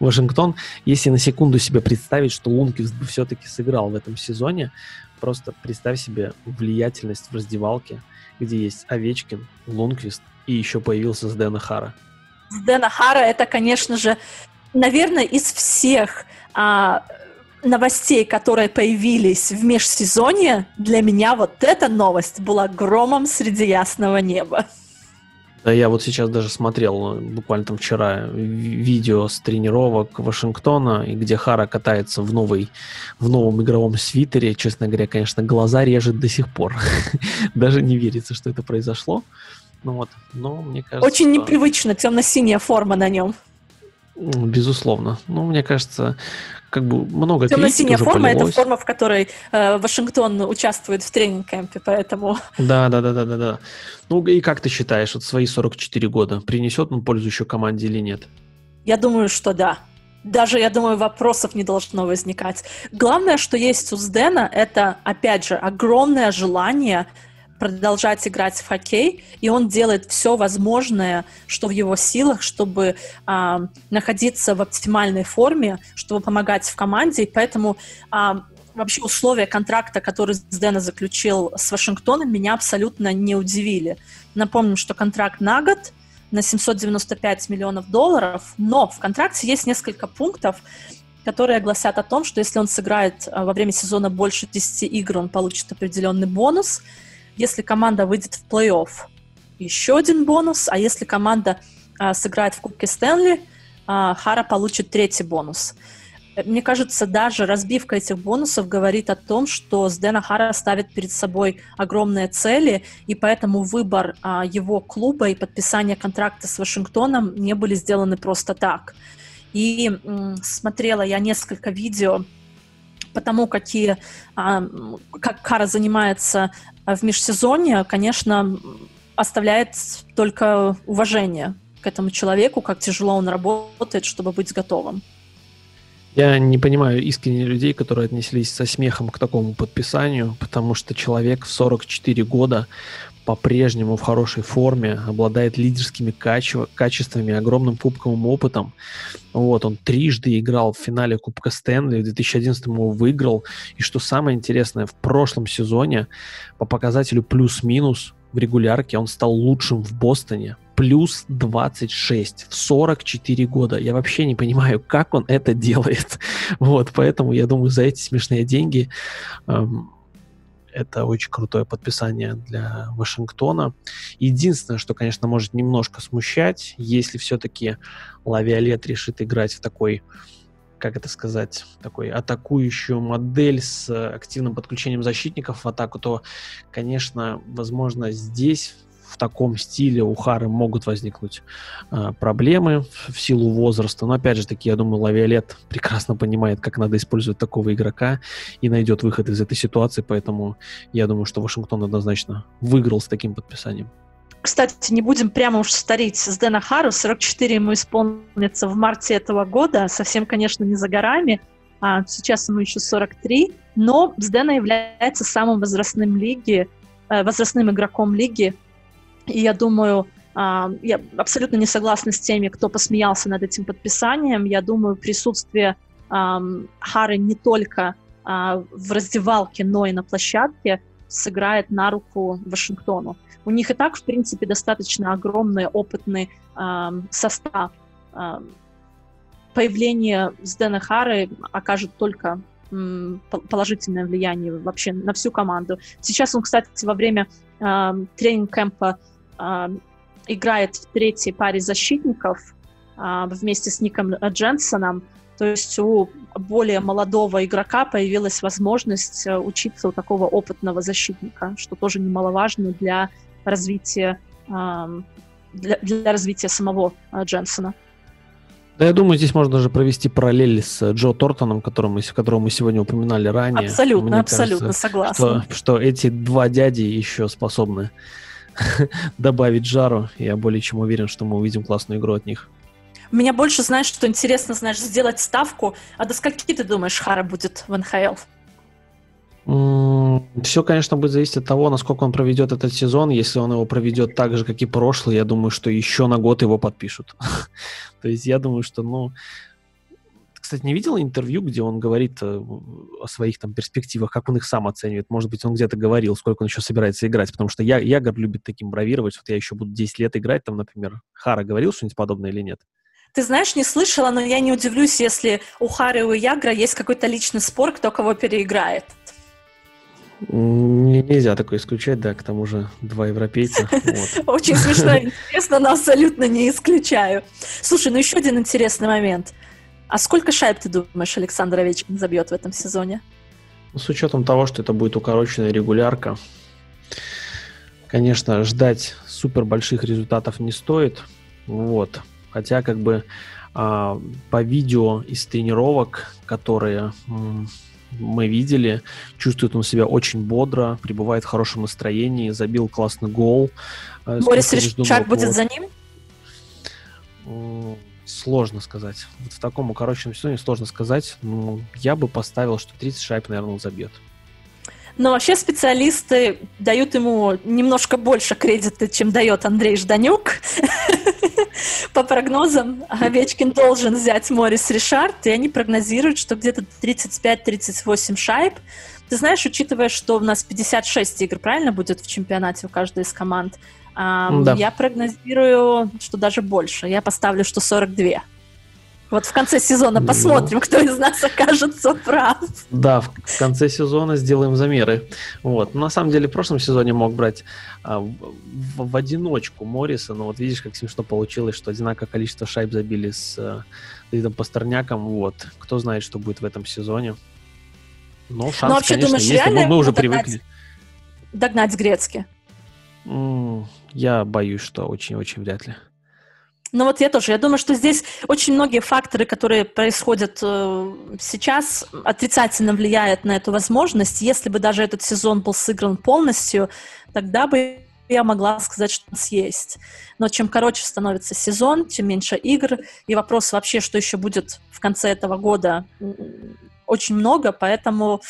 Вашингтон, если на секунду себе представить, что Лунквист бы все-таки сыграл в этом сезоне, просто представь себе влиятельность в раздевалке, где есть Овечкин, Лунквист и еще появился с Дэна Хара. С Дэна Хара это, конечно же, наверное, из всех а, новостей, которые появились в межсезонье, для меня вот эта новость была громом среди ясного неба. Да, я вот сейчас даже смотрел, буквально там вчера, видео с тренировок Вашингтона, где Хара катается в, новой, в новом игровом свитере. Честно говоря, конечно, глаза режет до сих пор. даже не верится, что это произошло. Ну вот, но мне кажется... Очень непривычно, темно-синяя форма на нем. Безусловно. Ну, мне кажется, как бы много Темно-синяя форма это форма, в которой э, Вашингтон участвует в тренинг-кемпе, поэтому... Да, да, да, да, да, да. Ну и как ты считаешь, вот свои 44 года, принесет он пользу еще команде или нет? Я думаю, что да. Даже, я думаю, вопросов не должно возникать. Главное, что есть у Сдена, это, опять же, огромное желание продолжать играть в хоккей, и он делает все возможное, что в его силах, чтобы а, находиться в оптимальной форме, чтобы помогать в команде, и поэтому а, вообще условия контракта, который Сдена заключил с Вашингтоном, меня абсолютно не удивили. Напомним, что контракт на год на 795 миллионов долларов, но в контракте есть несколько пунктов, которые гласят о том, что если он сыграет а, во время сезона больше 10 игр, он получит определенный бонус – если команда выйдет в плей-офф, еще один бонус, а если команда а, сыграет в Кубке Стэнли, а, Хара получит третий бонус. Мне кажется, даже разбивка этих бонусов говорит о том, что Сдена Хара ставит перед собой огромные цели, и поэтому выбор а, его клуба и подписание контракта с Вашингтоном не были сделаны просто так. И м, смотрела я несколько видео по тому, какие, а, как Хара занимается а в межсезонье, конечно, оставляет только уважение к этому человеку, как тяжело он работает, чтобы быть готовым. Я не понимаю искренне людей, которые отнеслись со смехом к такому подписанию, потому что человек в 44 года по-прежнему в хорошей форме, обладает лидерскими каче- качествами, огромным кубковым опытом. Вот, он трижды играл в финале Кубка Стэнли, в 2011 его выиграл. И что самое интересное, в прошлом сезоне по показателю плюс-минус в регулярке он стал лучшим в Бостоне. Плюс 26 в 44 года. Я вообще не понимаю, как он это делает. Вот, поэтому я думаю, за эти смешные деньги эм, это очень крутое подписание для Вашингтона. Единственное, что, конечно, может немножко смущать, если все-таки Лавиолет решит играть в такой как это сказать, такой атакующую модель с активным подключением защитников в атаку, то, конечно, возможно, здесь в таком стиле у Хары могут возникнуть э, проблемы в силу возраста. Но опять же таки, я думаю, Лавиолет прекрасно понимает, как надо использовать такого игрока и найдет выход из этой ситуации. Поэтому я думаю, что Вашингтон однозначно выиграл с таким подписанием. Кстати, не будем прямо уж старить с Дэна Хару. 44 ему исполнится в марте этого года. Совсем, конечно, не за горами. А сейчас ему еще 43. Но Сдена является самым возрастным лиги, э, возрастным игроком лиги и я думаю, а, я абсолютно не согласна с теми, кто посмеялся над этим подписанием. Я думаю, присутствие Хары не только а, в раздевалке, но и на площадке сыграет на руку Вашингтону. У них и так, в принципе, достаточно огромный опытный состав. Появление Сдэна Хары окажет только положительное влияние вообще на всю команду. Сейчас он, кстати, во время тренинг-кэмпа а, играет в третьей паре защитников а, вместе с Ником Дженсоном. То есть у более молодого игрока появилась возможность э, учиться у такого опытного защитника, что тоже немаловажно для развития, для, для развития самого э, Дженсона. Да, я думаю, здесь можно даже провести параллель с Джо Тортоном, которого мы, которого мы сегодня упоминали ранее. Абсолютно, Мне абсолютно кажется, согласна. Что, что эти два дяди еще способны добавить жару. Я более чем уверен, что мы увидим классную игру от них. Меня больше, знаешь, что интересно, знаешь, сделать ставку. А до скольки ты думаешь, Хара будет в НХЛ? Все, конечно, будет зависеть от того, насколько он проведет этот сезон. Если он его проведет так же, как и прошлый, я думаю, что еще на год его подпишут. То есть я думаю, что, ну, кстати, не видел интервью, где он говорит э, о своих там перспективах, как он их сам оценивает? Может быть, он где-то говорил, сколько он еще собирается играть, потому что я, Ягор любит таким бравировать, вот я еще буду 10 лет играть, там, например, Хара говорил что-нибудь подобное или нет? Ты знаешь, не слышала, но я не удивлюсь, если у Хары и у Ягра есть какой-то личный спор, кто кого переиграет. Нельзя такое исключать, да, к тому же два европейца. Очень смешно и интересно, но абсолютно не исключаю. Слушай, ну еще один интересный момент. А сколько шайб, ты думаешь, Александр Овечкин забьет в этом сезоне? Ну, с учетом того, что это будет укороченная регулярка, конечно, ждать супер больших результатов не стоит. Вот. Хотя, как бы, а, по видео из тренировок, которые мы видели, чувствует он себя очень бодро, пребывает в хорошем настроении, забил классный гол. Э, Борис Решчак будет за ним? Сложно сказать. Вот в таком укороченном сезоне сложно сказать. Ну, я бы поставил, что 30 шайб, наверное, он забьет. Но вообще специалисты дают ему немножко больше кредита, чем дает Андрей Жданюк. По прогнозам, Овечкин должен взять Морис Ришард, и они прогнозируют, что где-то 35-38 шайб. Ты знаешь, учитывая, что у нас 56 игр, правильно, будет в чемпионате у каждой из команд, Um, да. Я прогнозирую, что даже больше. Я поставлю, что 42. Вот в конце сезона посмотрим, кто из нас окажется прав. Да, в конце сезона сделаем замеры. Вот. На самом деле, в прошлом сезоне мог брать а, в, в одиночку Морриса, но вот видишь, как смешно получилось, что одинаковое количество шайб забили с а, Давидом Пастерняком. Вот. Кто знает, что будет в этом сезоне. Но шанс, ну, вообще, конечно, думаешь, есть. Мы, мы уже догнать, привыкли. Догнать Грецки. Я боюсь, что очень-очень вряд ли. Ну вот я тоже. Я думаю, что здесь очень многие факторы, которые происходят э, сейчас, отрицательно влияют на эту возможность. Если бы даже этот сезон был сыгран полностью, тогда бы я могла сказать, что у нас есть. Но чем короче становится сезон, тем меньше игр. И вопрос вообще, что еще будет в конце этого года, очень много, поэтому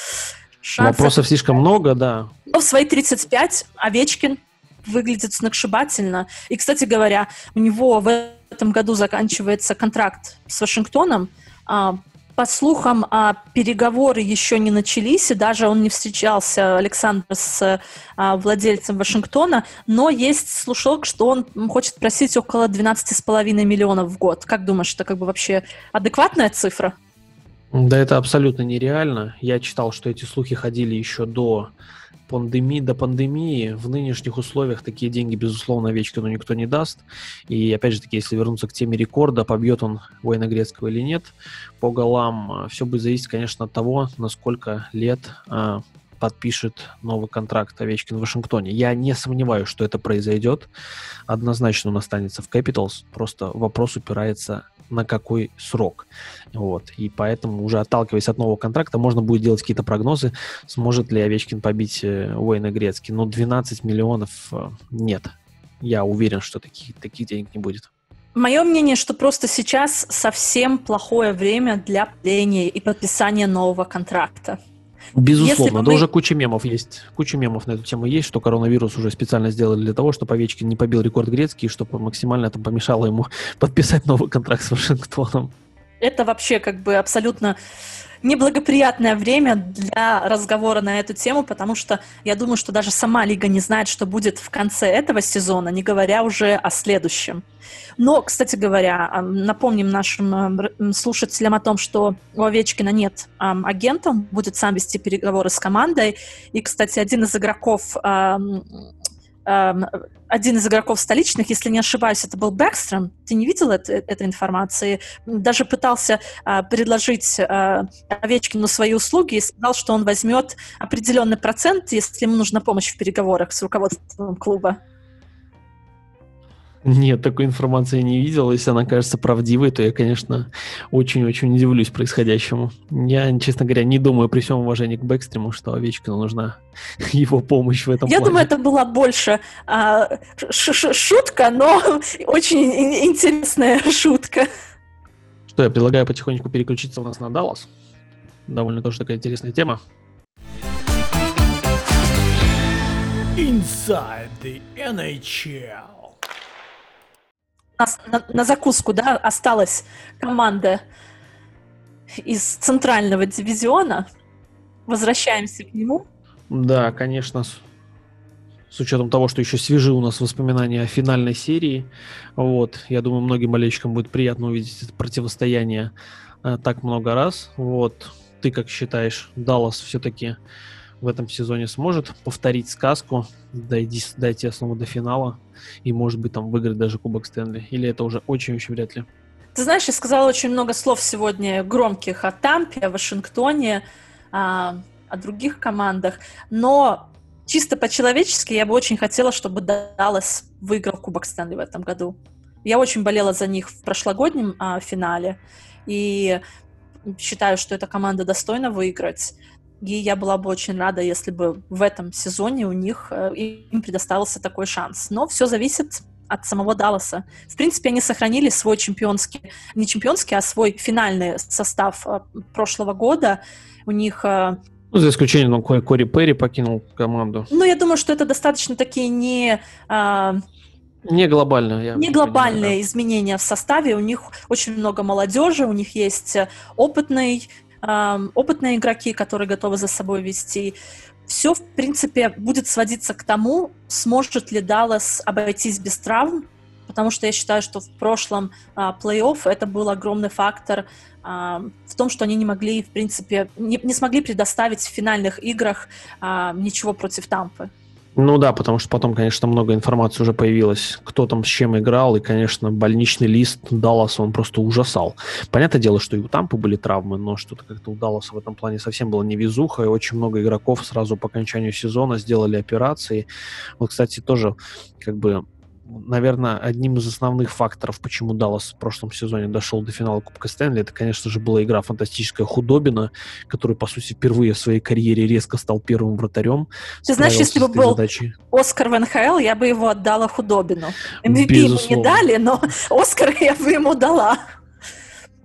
шансов... Вопросов слишком много, да. Но в свои 35 Овечкин выглядит сногсшибательно. И, кстати говоря, у него в этом году заканчивается контракт с Вашингтоном. А, по слухам, а, переговоры еще не начались, и даже он не встречался, Александр, с а, владельцем Вашингтона, но есть слушок, что он хочет просить около 12,5 миллионов в год. Как думаешь, это как бы вообще адекватная цифра? Да, это абсолютно нереально. Я читал, что эти слухи ходили еще до пандемии до пандемии в нынешних условиях такие деньги, безусловно, Овечкину никто не даст. И опять же таки, если вернуться к теме рекорда, побьет он Уэйна Грецкого или нет, по голам все будет зависеть, конечно, от того, насколько лет а, подпишет новый контракт Овечкин в Вашингтоне. Я не сомневаюсь, что это произойдет. Однозначно он останется в Capitals. Просто вопрос упирается на какой срок. Вот. И поэтому, уже отталкиваясь от нового контракта, можно будет делать какие-то прогнозы, сможет ли Овечкин побить э, Уэйна Грецки. Но 12 миллионов э, нет. Я уверен, что таких, таких денег не будет. Мое мнение, что просто сейчас совсем плохое время для пления и подписания нового контракта. Безусловно, Если да мы... уже куча мемов есть. Куча мемов на эту тему есть, что коронавирус уже специально сделали для того, чтобы Овечкин не побил рекорд Грецкий, чтобы максимально это помешало ему подписать новый контракт с Вашингтоном. Это вообще как бы абсолютно неблагоприятное время для разговора на эту тему, потому что я думаю, что даже сама лига не знает, что будет в конце этого сезона, не говоря уже о следующем. Но, кстати говоря, напомним нашим слушателям о том, что у Овечкина нет агента, будет сам вести переговоры с командой. И, кстати, один из игроков один из игроков столичных, если не ошибаюсь, это был Бэкстром. Ты не видел это, этой информации? Даже пытался а, предложить а, Овечкину свои услуги и сказал, что он возьмет определенный процент, если ему нужна помощь в переговорах с руководством клуба. Нет, такой информации не видел. Если она кажется правдивой, то я, конечно, очень-очень удивлюсь происходящему. Я, честно говоря, не думаю при всем уважении к Бэкстриму, что Овечкину нужна его помощь в этом Я плане. думаю, это была больше а, шутка, но очень интересная шутка. Что, я предлагаю потихонечку переключиться у нас на Даллас. Довольно тоже такая интересная тема. Inside the NHL нас на, на закуску, да, осталась команда из центрального дивизиона. Возвращаемся к нему. Да, конечно, с, с учетом того, что еще свежи у нас воспоминания о финальной серии. Вот, я думаю, многим болельщикам будет приятно увидеть это противостояние э, так много раз. Вот, ты как считаешь, Даллас все-таки в этом сезоне сможет повторить сказку, дойти, дойти снова до финала и, может быть, там выиграть даже Кубок Стэнли? Или это уже очень-очень вряд ли? Ты знаешь, я сказала очень много слов сегодня громких о Тампе, о Вашингтоне, о, о других командах, но чисто по-человечески я бы очень хотела, чтобы Даллас выиграл Кубок Стэнли в этом году. Я очень болела за них в прошлогоднем а, финале, и считаю, что эта команда достойна выиграть. И я была бы очень рада, если бы в этом сезоне у них э, им предоставился такой шанс. Но все зависит от самого Далласа. В принципе, они сохранили свой чемпионский, не чемпионский, а свой финальный состав э, прошлого года. У них э, ну, за исключением, ну, Кори Перри покинул команду. Ну, я думаю, что это достаточно такие не... А... Не глобальные. Не глобальные понимаю, да. изменения в составе. У них очень много молодежи, у них есть опытный опытные игроки, которые готовы за собой вести. Все, в принципе, будет сводиться к тому, сможет ли Даллас обойтись без травм, потому что я считаю, что в прошлом а, плей-офф это был огромный фактор а, в том, что они не могли, в принципе, не, не смогли предоставить в финальных играх а, ничего против Тампы. Ну да, потому что потом, конечно, много информации уже появилось, кто там с чем играл, и, конечно, больничный лист Далласа, он просто ужасал. Понятное дело, что и у Тампы были травмы, но что-то как-то у Далласа в этом плане совсем было невезуха, и очень много игроков сразу по окончанию сезона сделали операции. Вот, кстати, тоже как бы наверное, одним из основных факторов, почему Даллас в прошлом сезоне дошел до финала Кубка Стэнли, это, конечно же, была игра фантастическая Худобина, который, по сути, впервые в своей карьере резко стал первым вратарем. Ты знаешь, если бы был задачей. Оскар в НХЛ, я бы его отдала Худобину. MVP ему не дали, но Оскар я бы ему дала.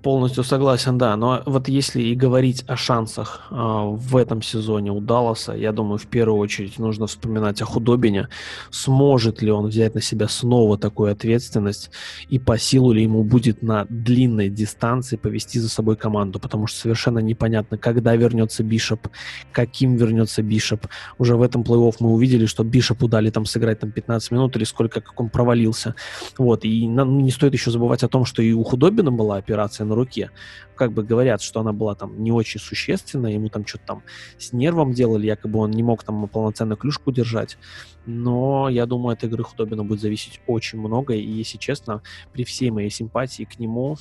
Полностью согласен, да. Но вот если и говорить о шансах э, в этом сезоне у Далласа, я думаю, в первую очередь нужно вспоминать о Худобине. Сможет ли он взять на себя снова такую ответственность и по силу ли ему будет на длинной дистанции повести за собой команду, потому что совершенно непонятно, когда вернется Бишоп, каким вернется Бишоп. Уже в этом плей-офф мы увидели, что Бишопу дали там сыграть там 15 минут или сколько, как он провалился. Вот. И ну, не стоит еще забывать о том, что и у Худобина была операция на руке. Как бы говорят, что она была там не очень существенная, ему там что-то там с нервом делали, якобы он не мог там полноценно клюшку держать. Но я думаю, от игры Худобина будет зависеть очень много, и, если честно, при всей моей симпатии к нему,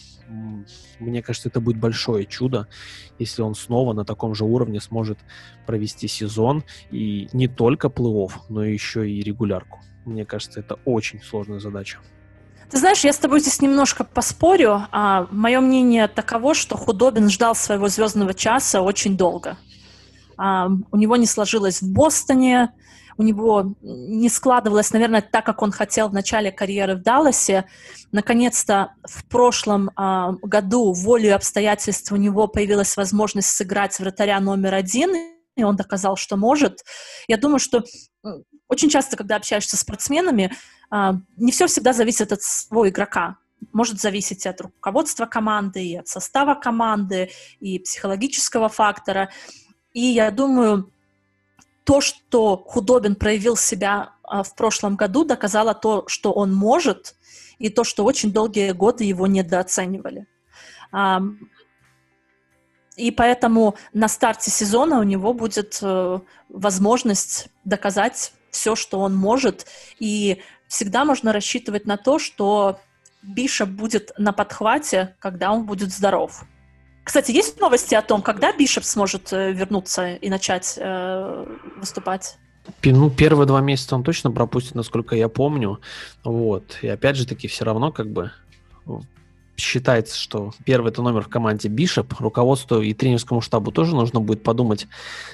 мне кажется, это будет большое чудо, если он снова на таком же уровне сможет провести сезон, и не только плей-офф, но еще и регулярку. Мне кажется, это очень сложная задача. Ты знаешь, я с тобой здесь немножко поспорю. А, мое мнение таково, что Худобин ждал своего звездного часа очень долго. А, у него не сложилось в Бостоне, у него не складывалось, наверное, так, как он хотел в начале карьеры в Далласе. Наконец-то в прошлом а, году волей обстоятельств у него появилась возможность сыграть вратаря номер один, и он доказал, что может. Я думаю, что очень часто, когда общаешься с спортсменами, а, не все всегда зависит от своего игрока. Может зависеть от руководства команды, и от состава команды, и психологического фактора. И я думаю, то, что Худобин проявил себя а, в прошлом году, доказало то, что он может, и то, что очень долгие годы его недооценивали. И поэтому на старте сезона у него будет э, возможность доказать все, что он может. И всегда можно рассчитывать на то, что Бишоп будет на подхвате, когда он будет здоров. Кстати, есть новости о том, когда Бишоп сможет э, вернуться и начать э, выступать? Ну, первые два месяца он точно пропустит, насколько я помню. Вот. И опять же таки, все равно как бы считается, что первый это номер в команде Бишоп. Руководству и тренерскому штабу тоже нужно будет подумать,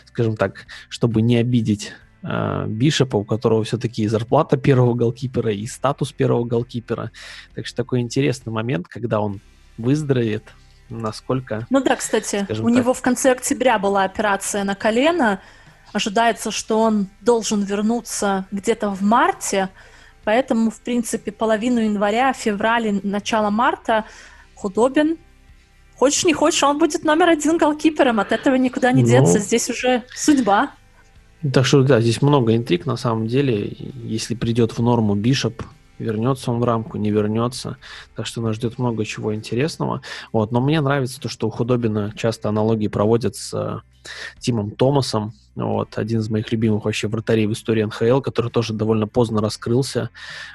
скажем так, чтобы не обидеть э, Бишопа, у которого все-таки и зарплата первого голкипера, и статус первого голкипера. Так что такой интересный момент, когда он выздоровеет, насколько... Ну да, кстати, у так... него в конце октября была операция на колено. Ожидается, что он должен вернуться где-то в марте. Поэтому, в принципе, половину января, февраля, начало марта Худобин Хочешь, не хочешь, он будет номер один голкипером, от этого никуда не деться, ну, здесь уже судьба. Так что, да, здесь много интриг, на самом деле, если придет в норму Бишоп, вернется он в рамку, не вернется. Так что нас ждет много чего интересного. Вот. Но мне нравится то, что у Худобина часто аналогии проводят с Тимом Томасом. Вот. Один из моих любимых вообще вратарей в истории НХЛ, который тоже довольно поздно раскрылся.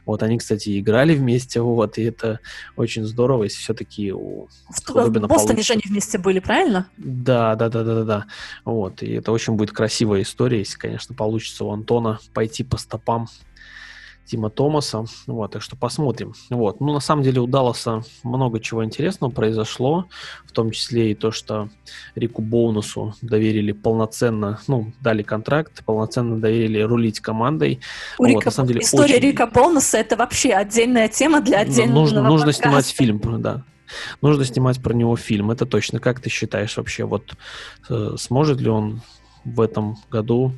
Вот. Они, кстати, играли вместе. Вот. И это очень здорово, если все-таки у в, Худобина В Бостоне же они вместе были, правильно? Да, да, да, да, да, да. Вот. И это очень будет красивая история, если, конечно, получится у Антона пойти по стопам Тима Томаса. Вот, так что посмотрим. Вот. Ну, на самом деле у Далласа много чего интересного произошло, в том числе и то, что Рику Боунусу доверили полноценно, ну, дали контракт, полноценно доверили рулить командой. У вот, Рика, на самом деле, история очень... Рика Боунуса это вообще отдельная тема для ну, отдельного Нужно, нужно снимать фильм, да. Нужно снимать про него фильм, это точно. Как ты считаешь вообще, вот э, сможет ли он в этом году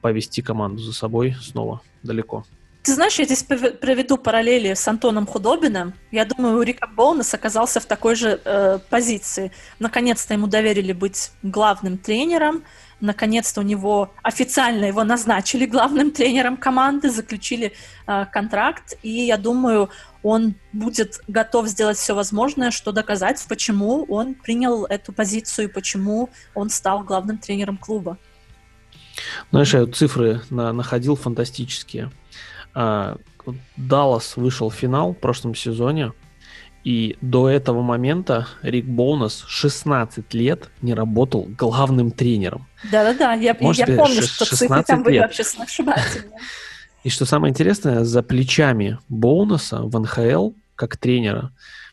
повести команду за собой снова далеко. Ты знаешь, я здесь проведу параллели с Антоном Худобиным. Я думаю, Рика Боунес оказался в такой же э, позиции. Наконец-то ему доверили быть главным тренером. Наконец-то у него официально его назначили главным тренером команды, заключили э, контракт. И я думаю, он будет готов сделать все возможное, что доказать, почему он принял эту позицию и почему он стал главным тренером клуба. Знаешь, я цифры на, находил фантастические. А, Даллас вышел в финал в прошлом сезоне, и до этого момента Рик Боунас 16 лет не работал главным тренером. Да-да-да, я, Может, я помню, что цифры там были вообще сногсшибательные. И что самое интересное, за плечами Боунаса в НХЛ, как тренера,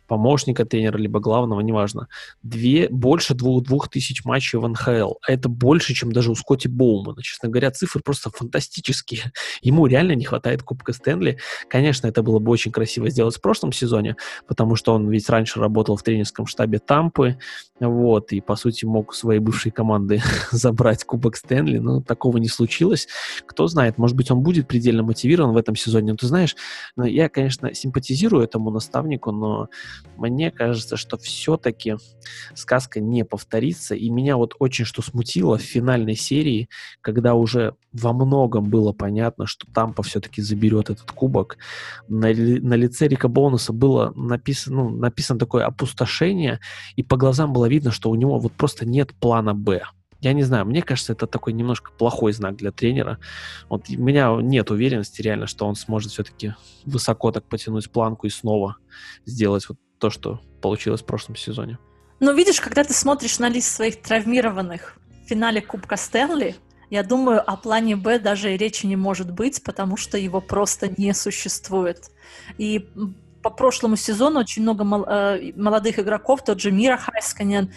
помощника тренера, либо главного, неважно, две, больше двух, двух тысяч матчей в НХЛ. А это больше, чем даже у Скотти Боумана. Честно говоря, цифры просто фантастические. Ему реально не хватает Кубка Стэнли. Конечно, это было бы очень красиво сделать в прошлом сезоне, потому что он ведь раньше работал в тренерском штабе Тампы, вот, и, по сути, мог своей бывшей команды забрать Кубок Стэнли, но такого не случилось. Кто знает, может быть, он будет предельно мотивирован в этом сезоне. Но ты знаешь, ну, я, конечно, симпатизирую этому наставнику, но мне кажется, что все-таки сказка не повторится, и меня вот очень что смутило в финальной серии, когда уже во многом было понятно, что Тампа все-таки заберет этот кубок, на, на лице Рика Бонуса было написано, ну, написано такое опустошение, и по глазам было видно, что у него вот просто нет плана «Б». Я не знаю, мне кажется, это такой немножко плохой знак для тренера. Вот у меня нет уверенности реально, что он сможет все-таки высоко так потянуть планку и снова сделать вот то, что получилось в прошлом сезоне. Ну, видишь, когда ты смотришь на лист своих травмированных в финале Кубка Стэнли, я думаю, о плане Б даже и речи не может быть, потому что его просто не существует. И по прошлому сезону очень много э, молодых игроков, тот же Мира Хайсканен,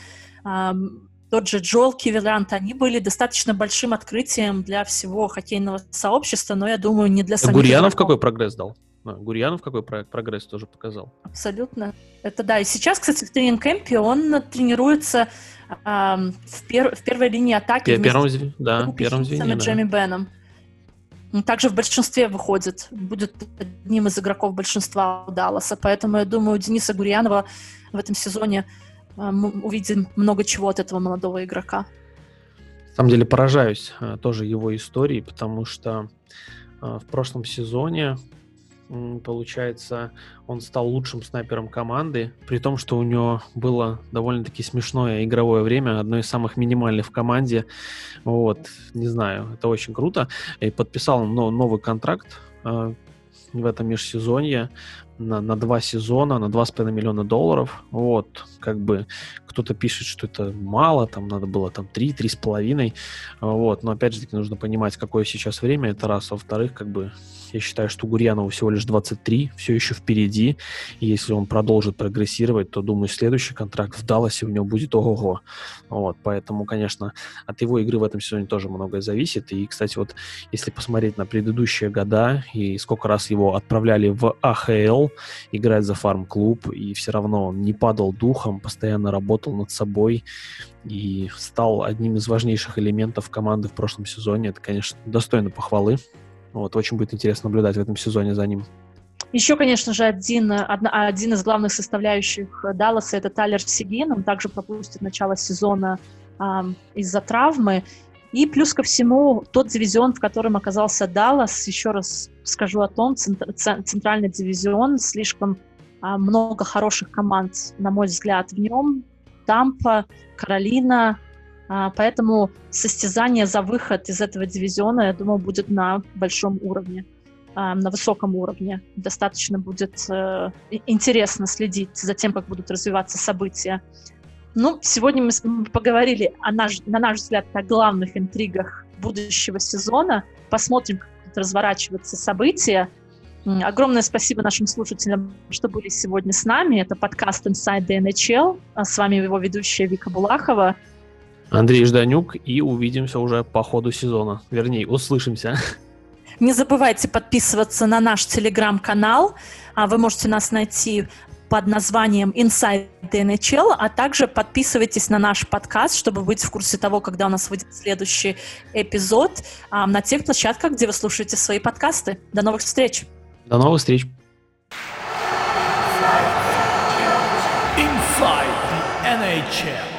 тот же Джоэл Кивилант, они были достаточно большим открытием для всего хоккейного сообщества, но я думаю, не для самих Гурьянов игроков. какой прогресс дал? А, Гурьянов какой прогресс тоже показал? Абсолютно. Это да. И сейчас, кстати, в тренинг-кэмпе он тренируется э, в, пер в первой линии атаки. В первом, звене, да, первом звене, да. Джемми Беном. Также в большинстве выходит, будет одним из игроков большинства Далласа, поэтому я думаю, у Дениса Гурьянова в этом сезоне а, мы увидим много чего от этого молодого игрока. На самом деле поражаюсь а, тоже его историей, потому что а, в прошлом сезоне получается, он стал лучшим снайпером команды, при том, что у него было довольно-таки смешное игровое время, одно из самых минимальных в команде. Вот, не знаю, это очень круто. И подписал новый контракт в этом межсезонье на, на два сезона, на 2,5 миллиона долларов. Вот, как бы кто-то пишет, что это мало, там надо было там 3, 3,5. Вот, но опять же таки нужно понимать, какое сейчас время, это раз. А во-вторых, как бы я считаю, что Гурьянову всего лишь 23, все еще впереди. И если он продолжит прогрессировать, то, думаю, следующий контракт в Далласе у него будет ого-го. Вот, поэтому, конечно, от его игры в этом сезоне тоже многое зависит. И, кстати, вот если посмотреть на предыдущие года и сколько раз его отправляли в АХЛ играть за фарм-клуб, и все равно он не падал духом, постоянно работал над собой и стал одним из важнейших элементов команды в прошлом сезоне. Это, конечно, достойно похвалы. Вот, очень будет интересно наблюдать в этом сезоне за ним. Еще, конечно же, один, одна, один из главных составляющих Далласа — это Тайлер Сигин. Он также пропустит начало сезона эм, из-за травмы. И плюс ко всему, тот дивизион, в котором оказался Даллас, еще раз скажу о том, центральный дивизион, слишком а, много хороших команд, на мой взгляд, в нем. Тампа, Каролина, а, поэтому состязание за выход из этого дивизиона, я думаю, будет на большом уровне, а, на высоком уровне. Достаточно будет э, интересно следить за тем, как будут развиваться события. Ну, сегодня мы поговорили, о наш, на наш взгляд, о главных интригах будущего сезона. Посмотрим, как будут разворачиваться события. Огромное спасибо нашим слушателям, что были сегодня с нами. Это подкаст Inside the NHL. А с вами его ведущая Вика Булахова. Андрей Жданюк, и увидимся уже по ходу сезона. Вернее, услышимся. Не забывайте подписываться на наш телеграм-канал. А вы можете нас найти под названием Inside the NHL, а также подписывайтесь на наш подкаст, чтобы быть в курсе того, когда у нас выйдет следующий эпизод а, на тех площадках, где вы слушаете свои подкасты. До новых встреч! До новых встреч! Inside the NHL.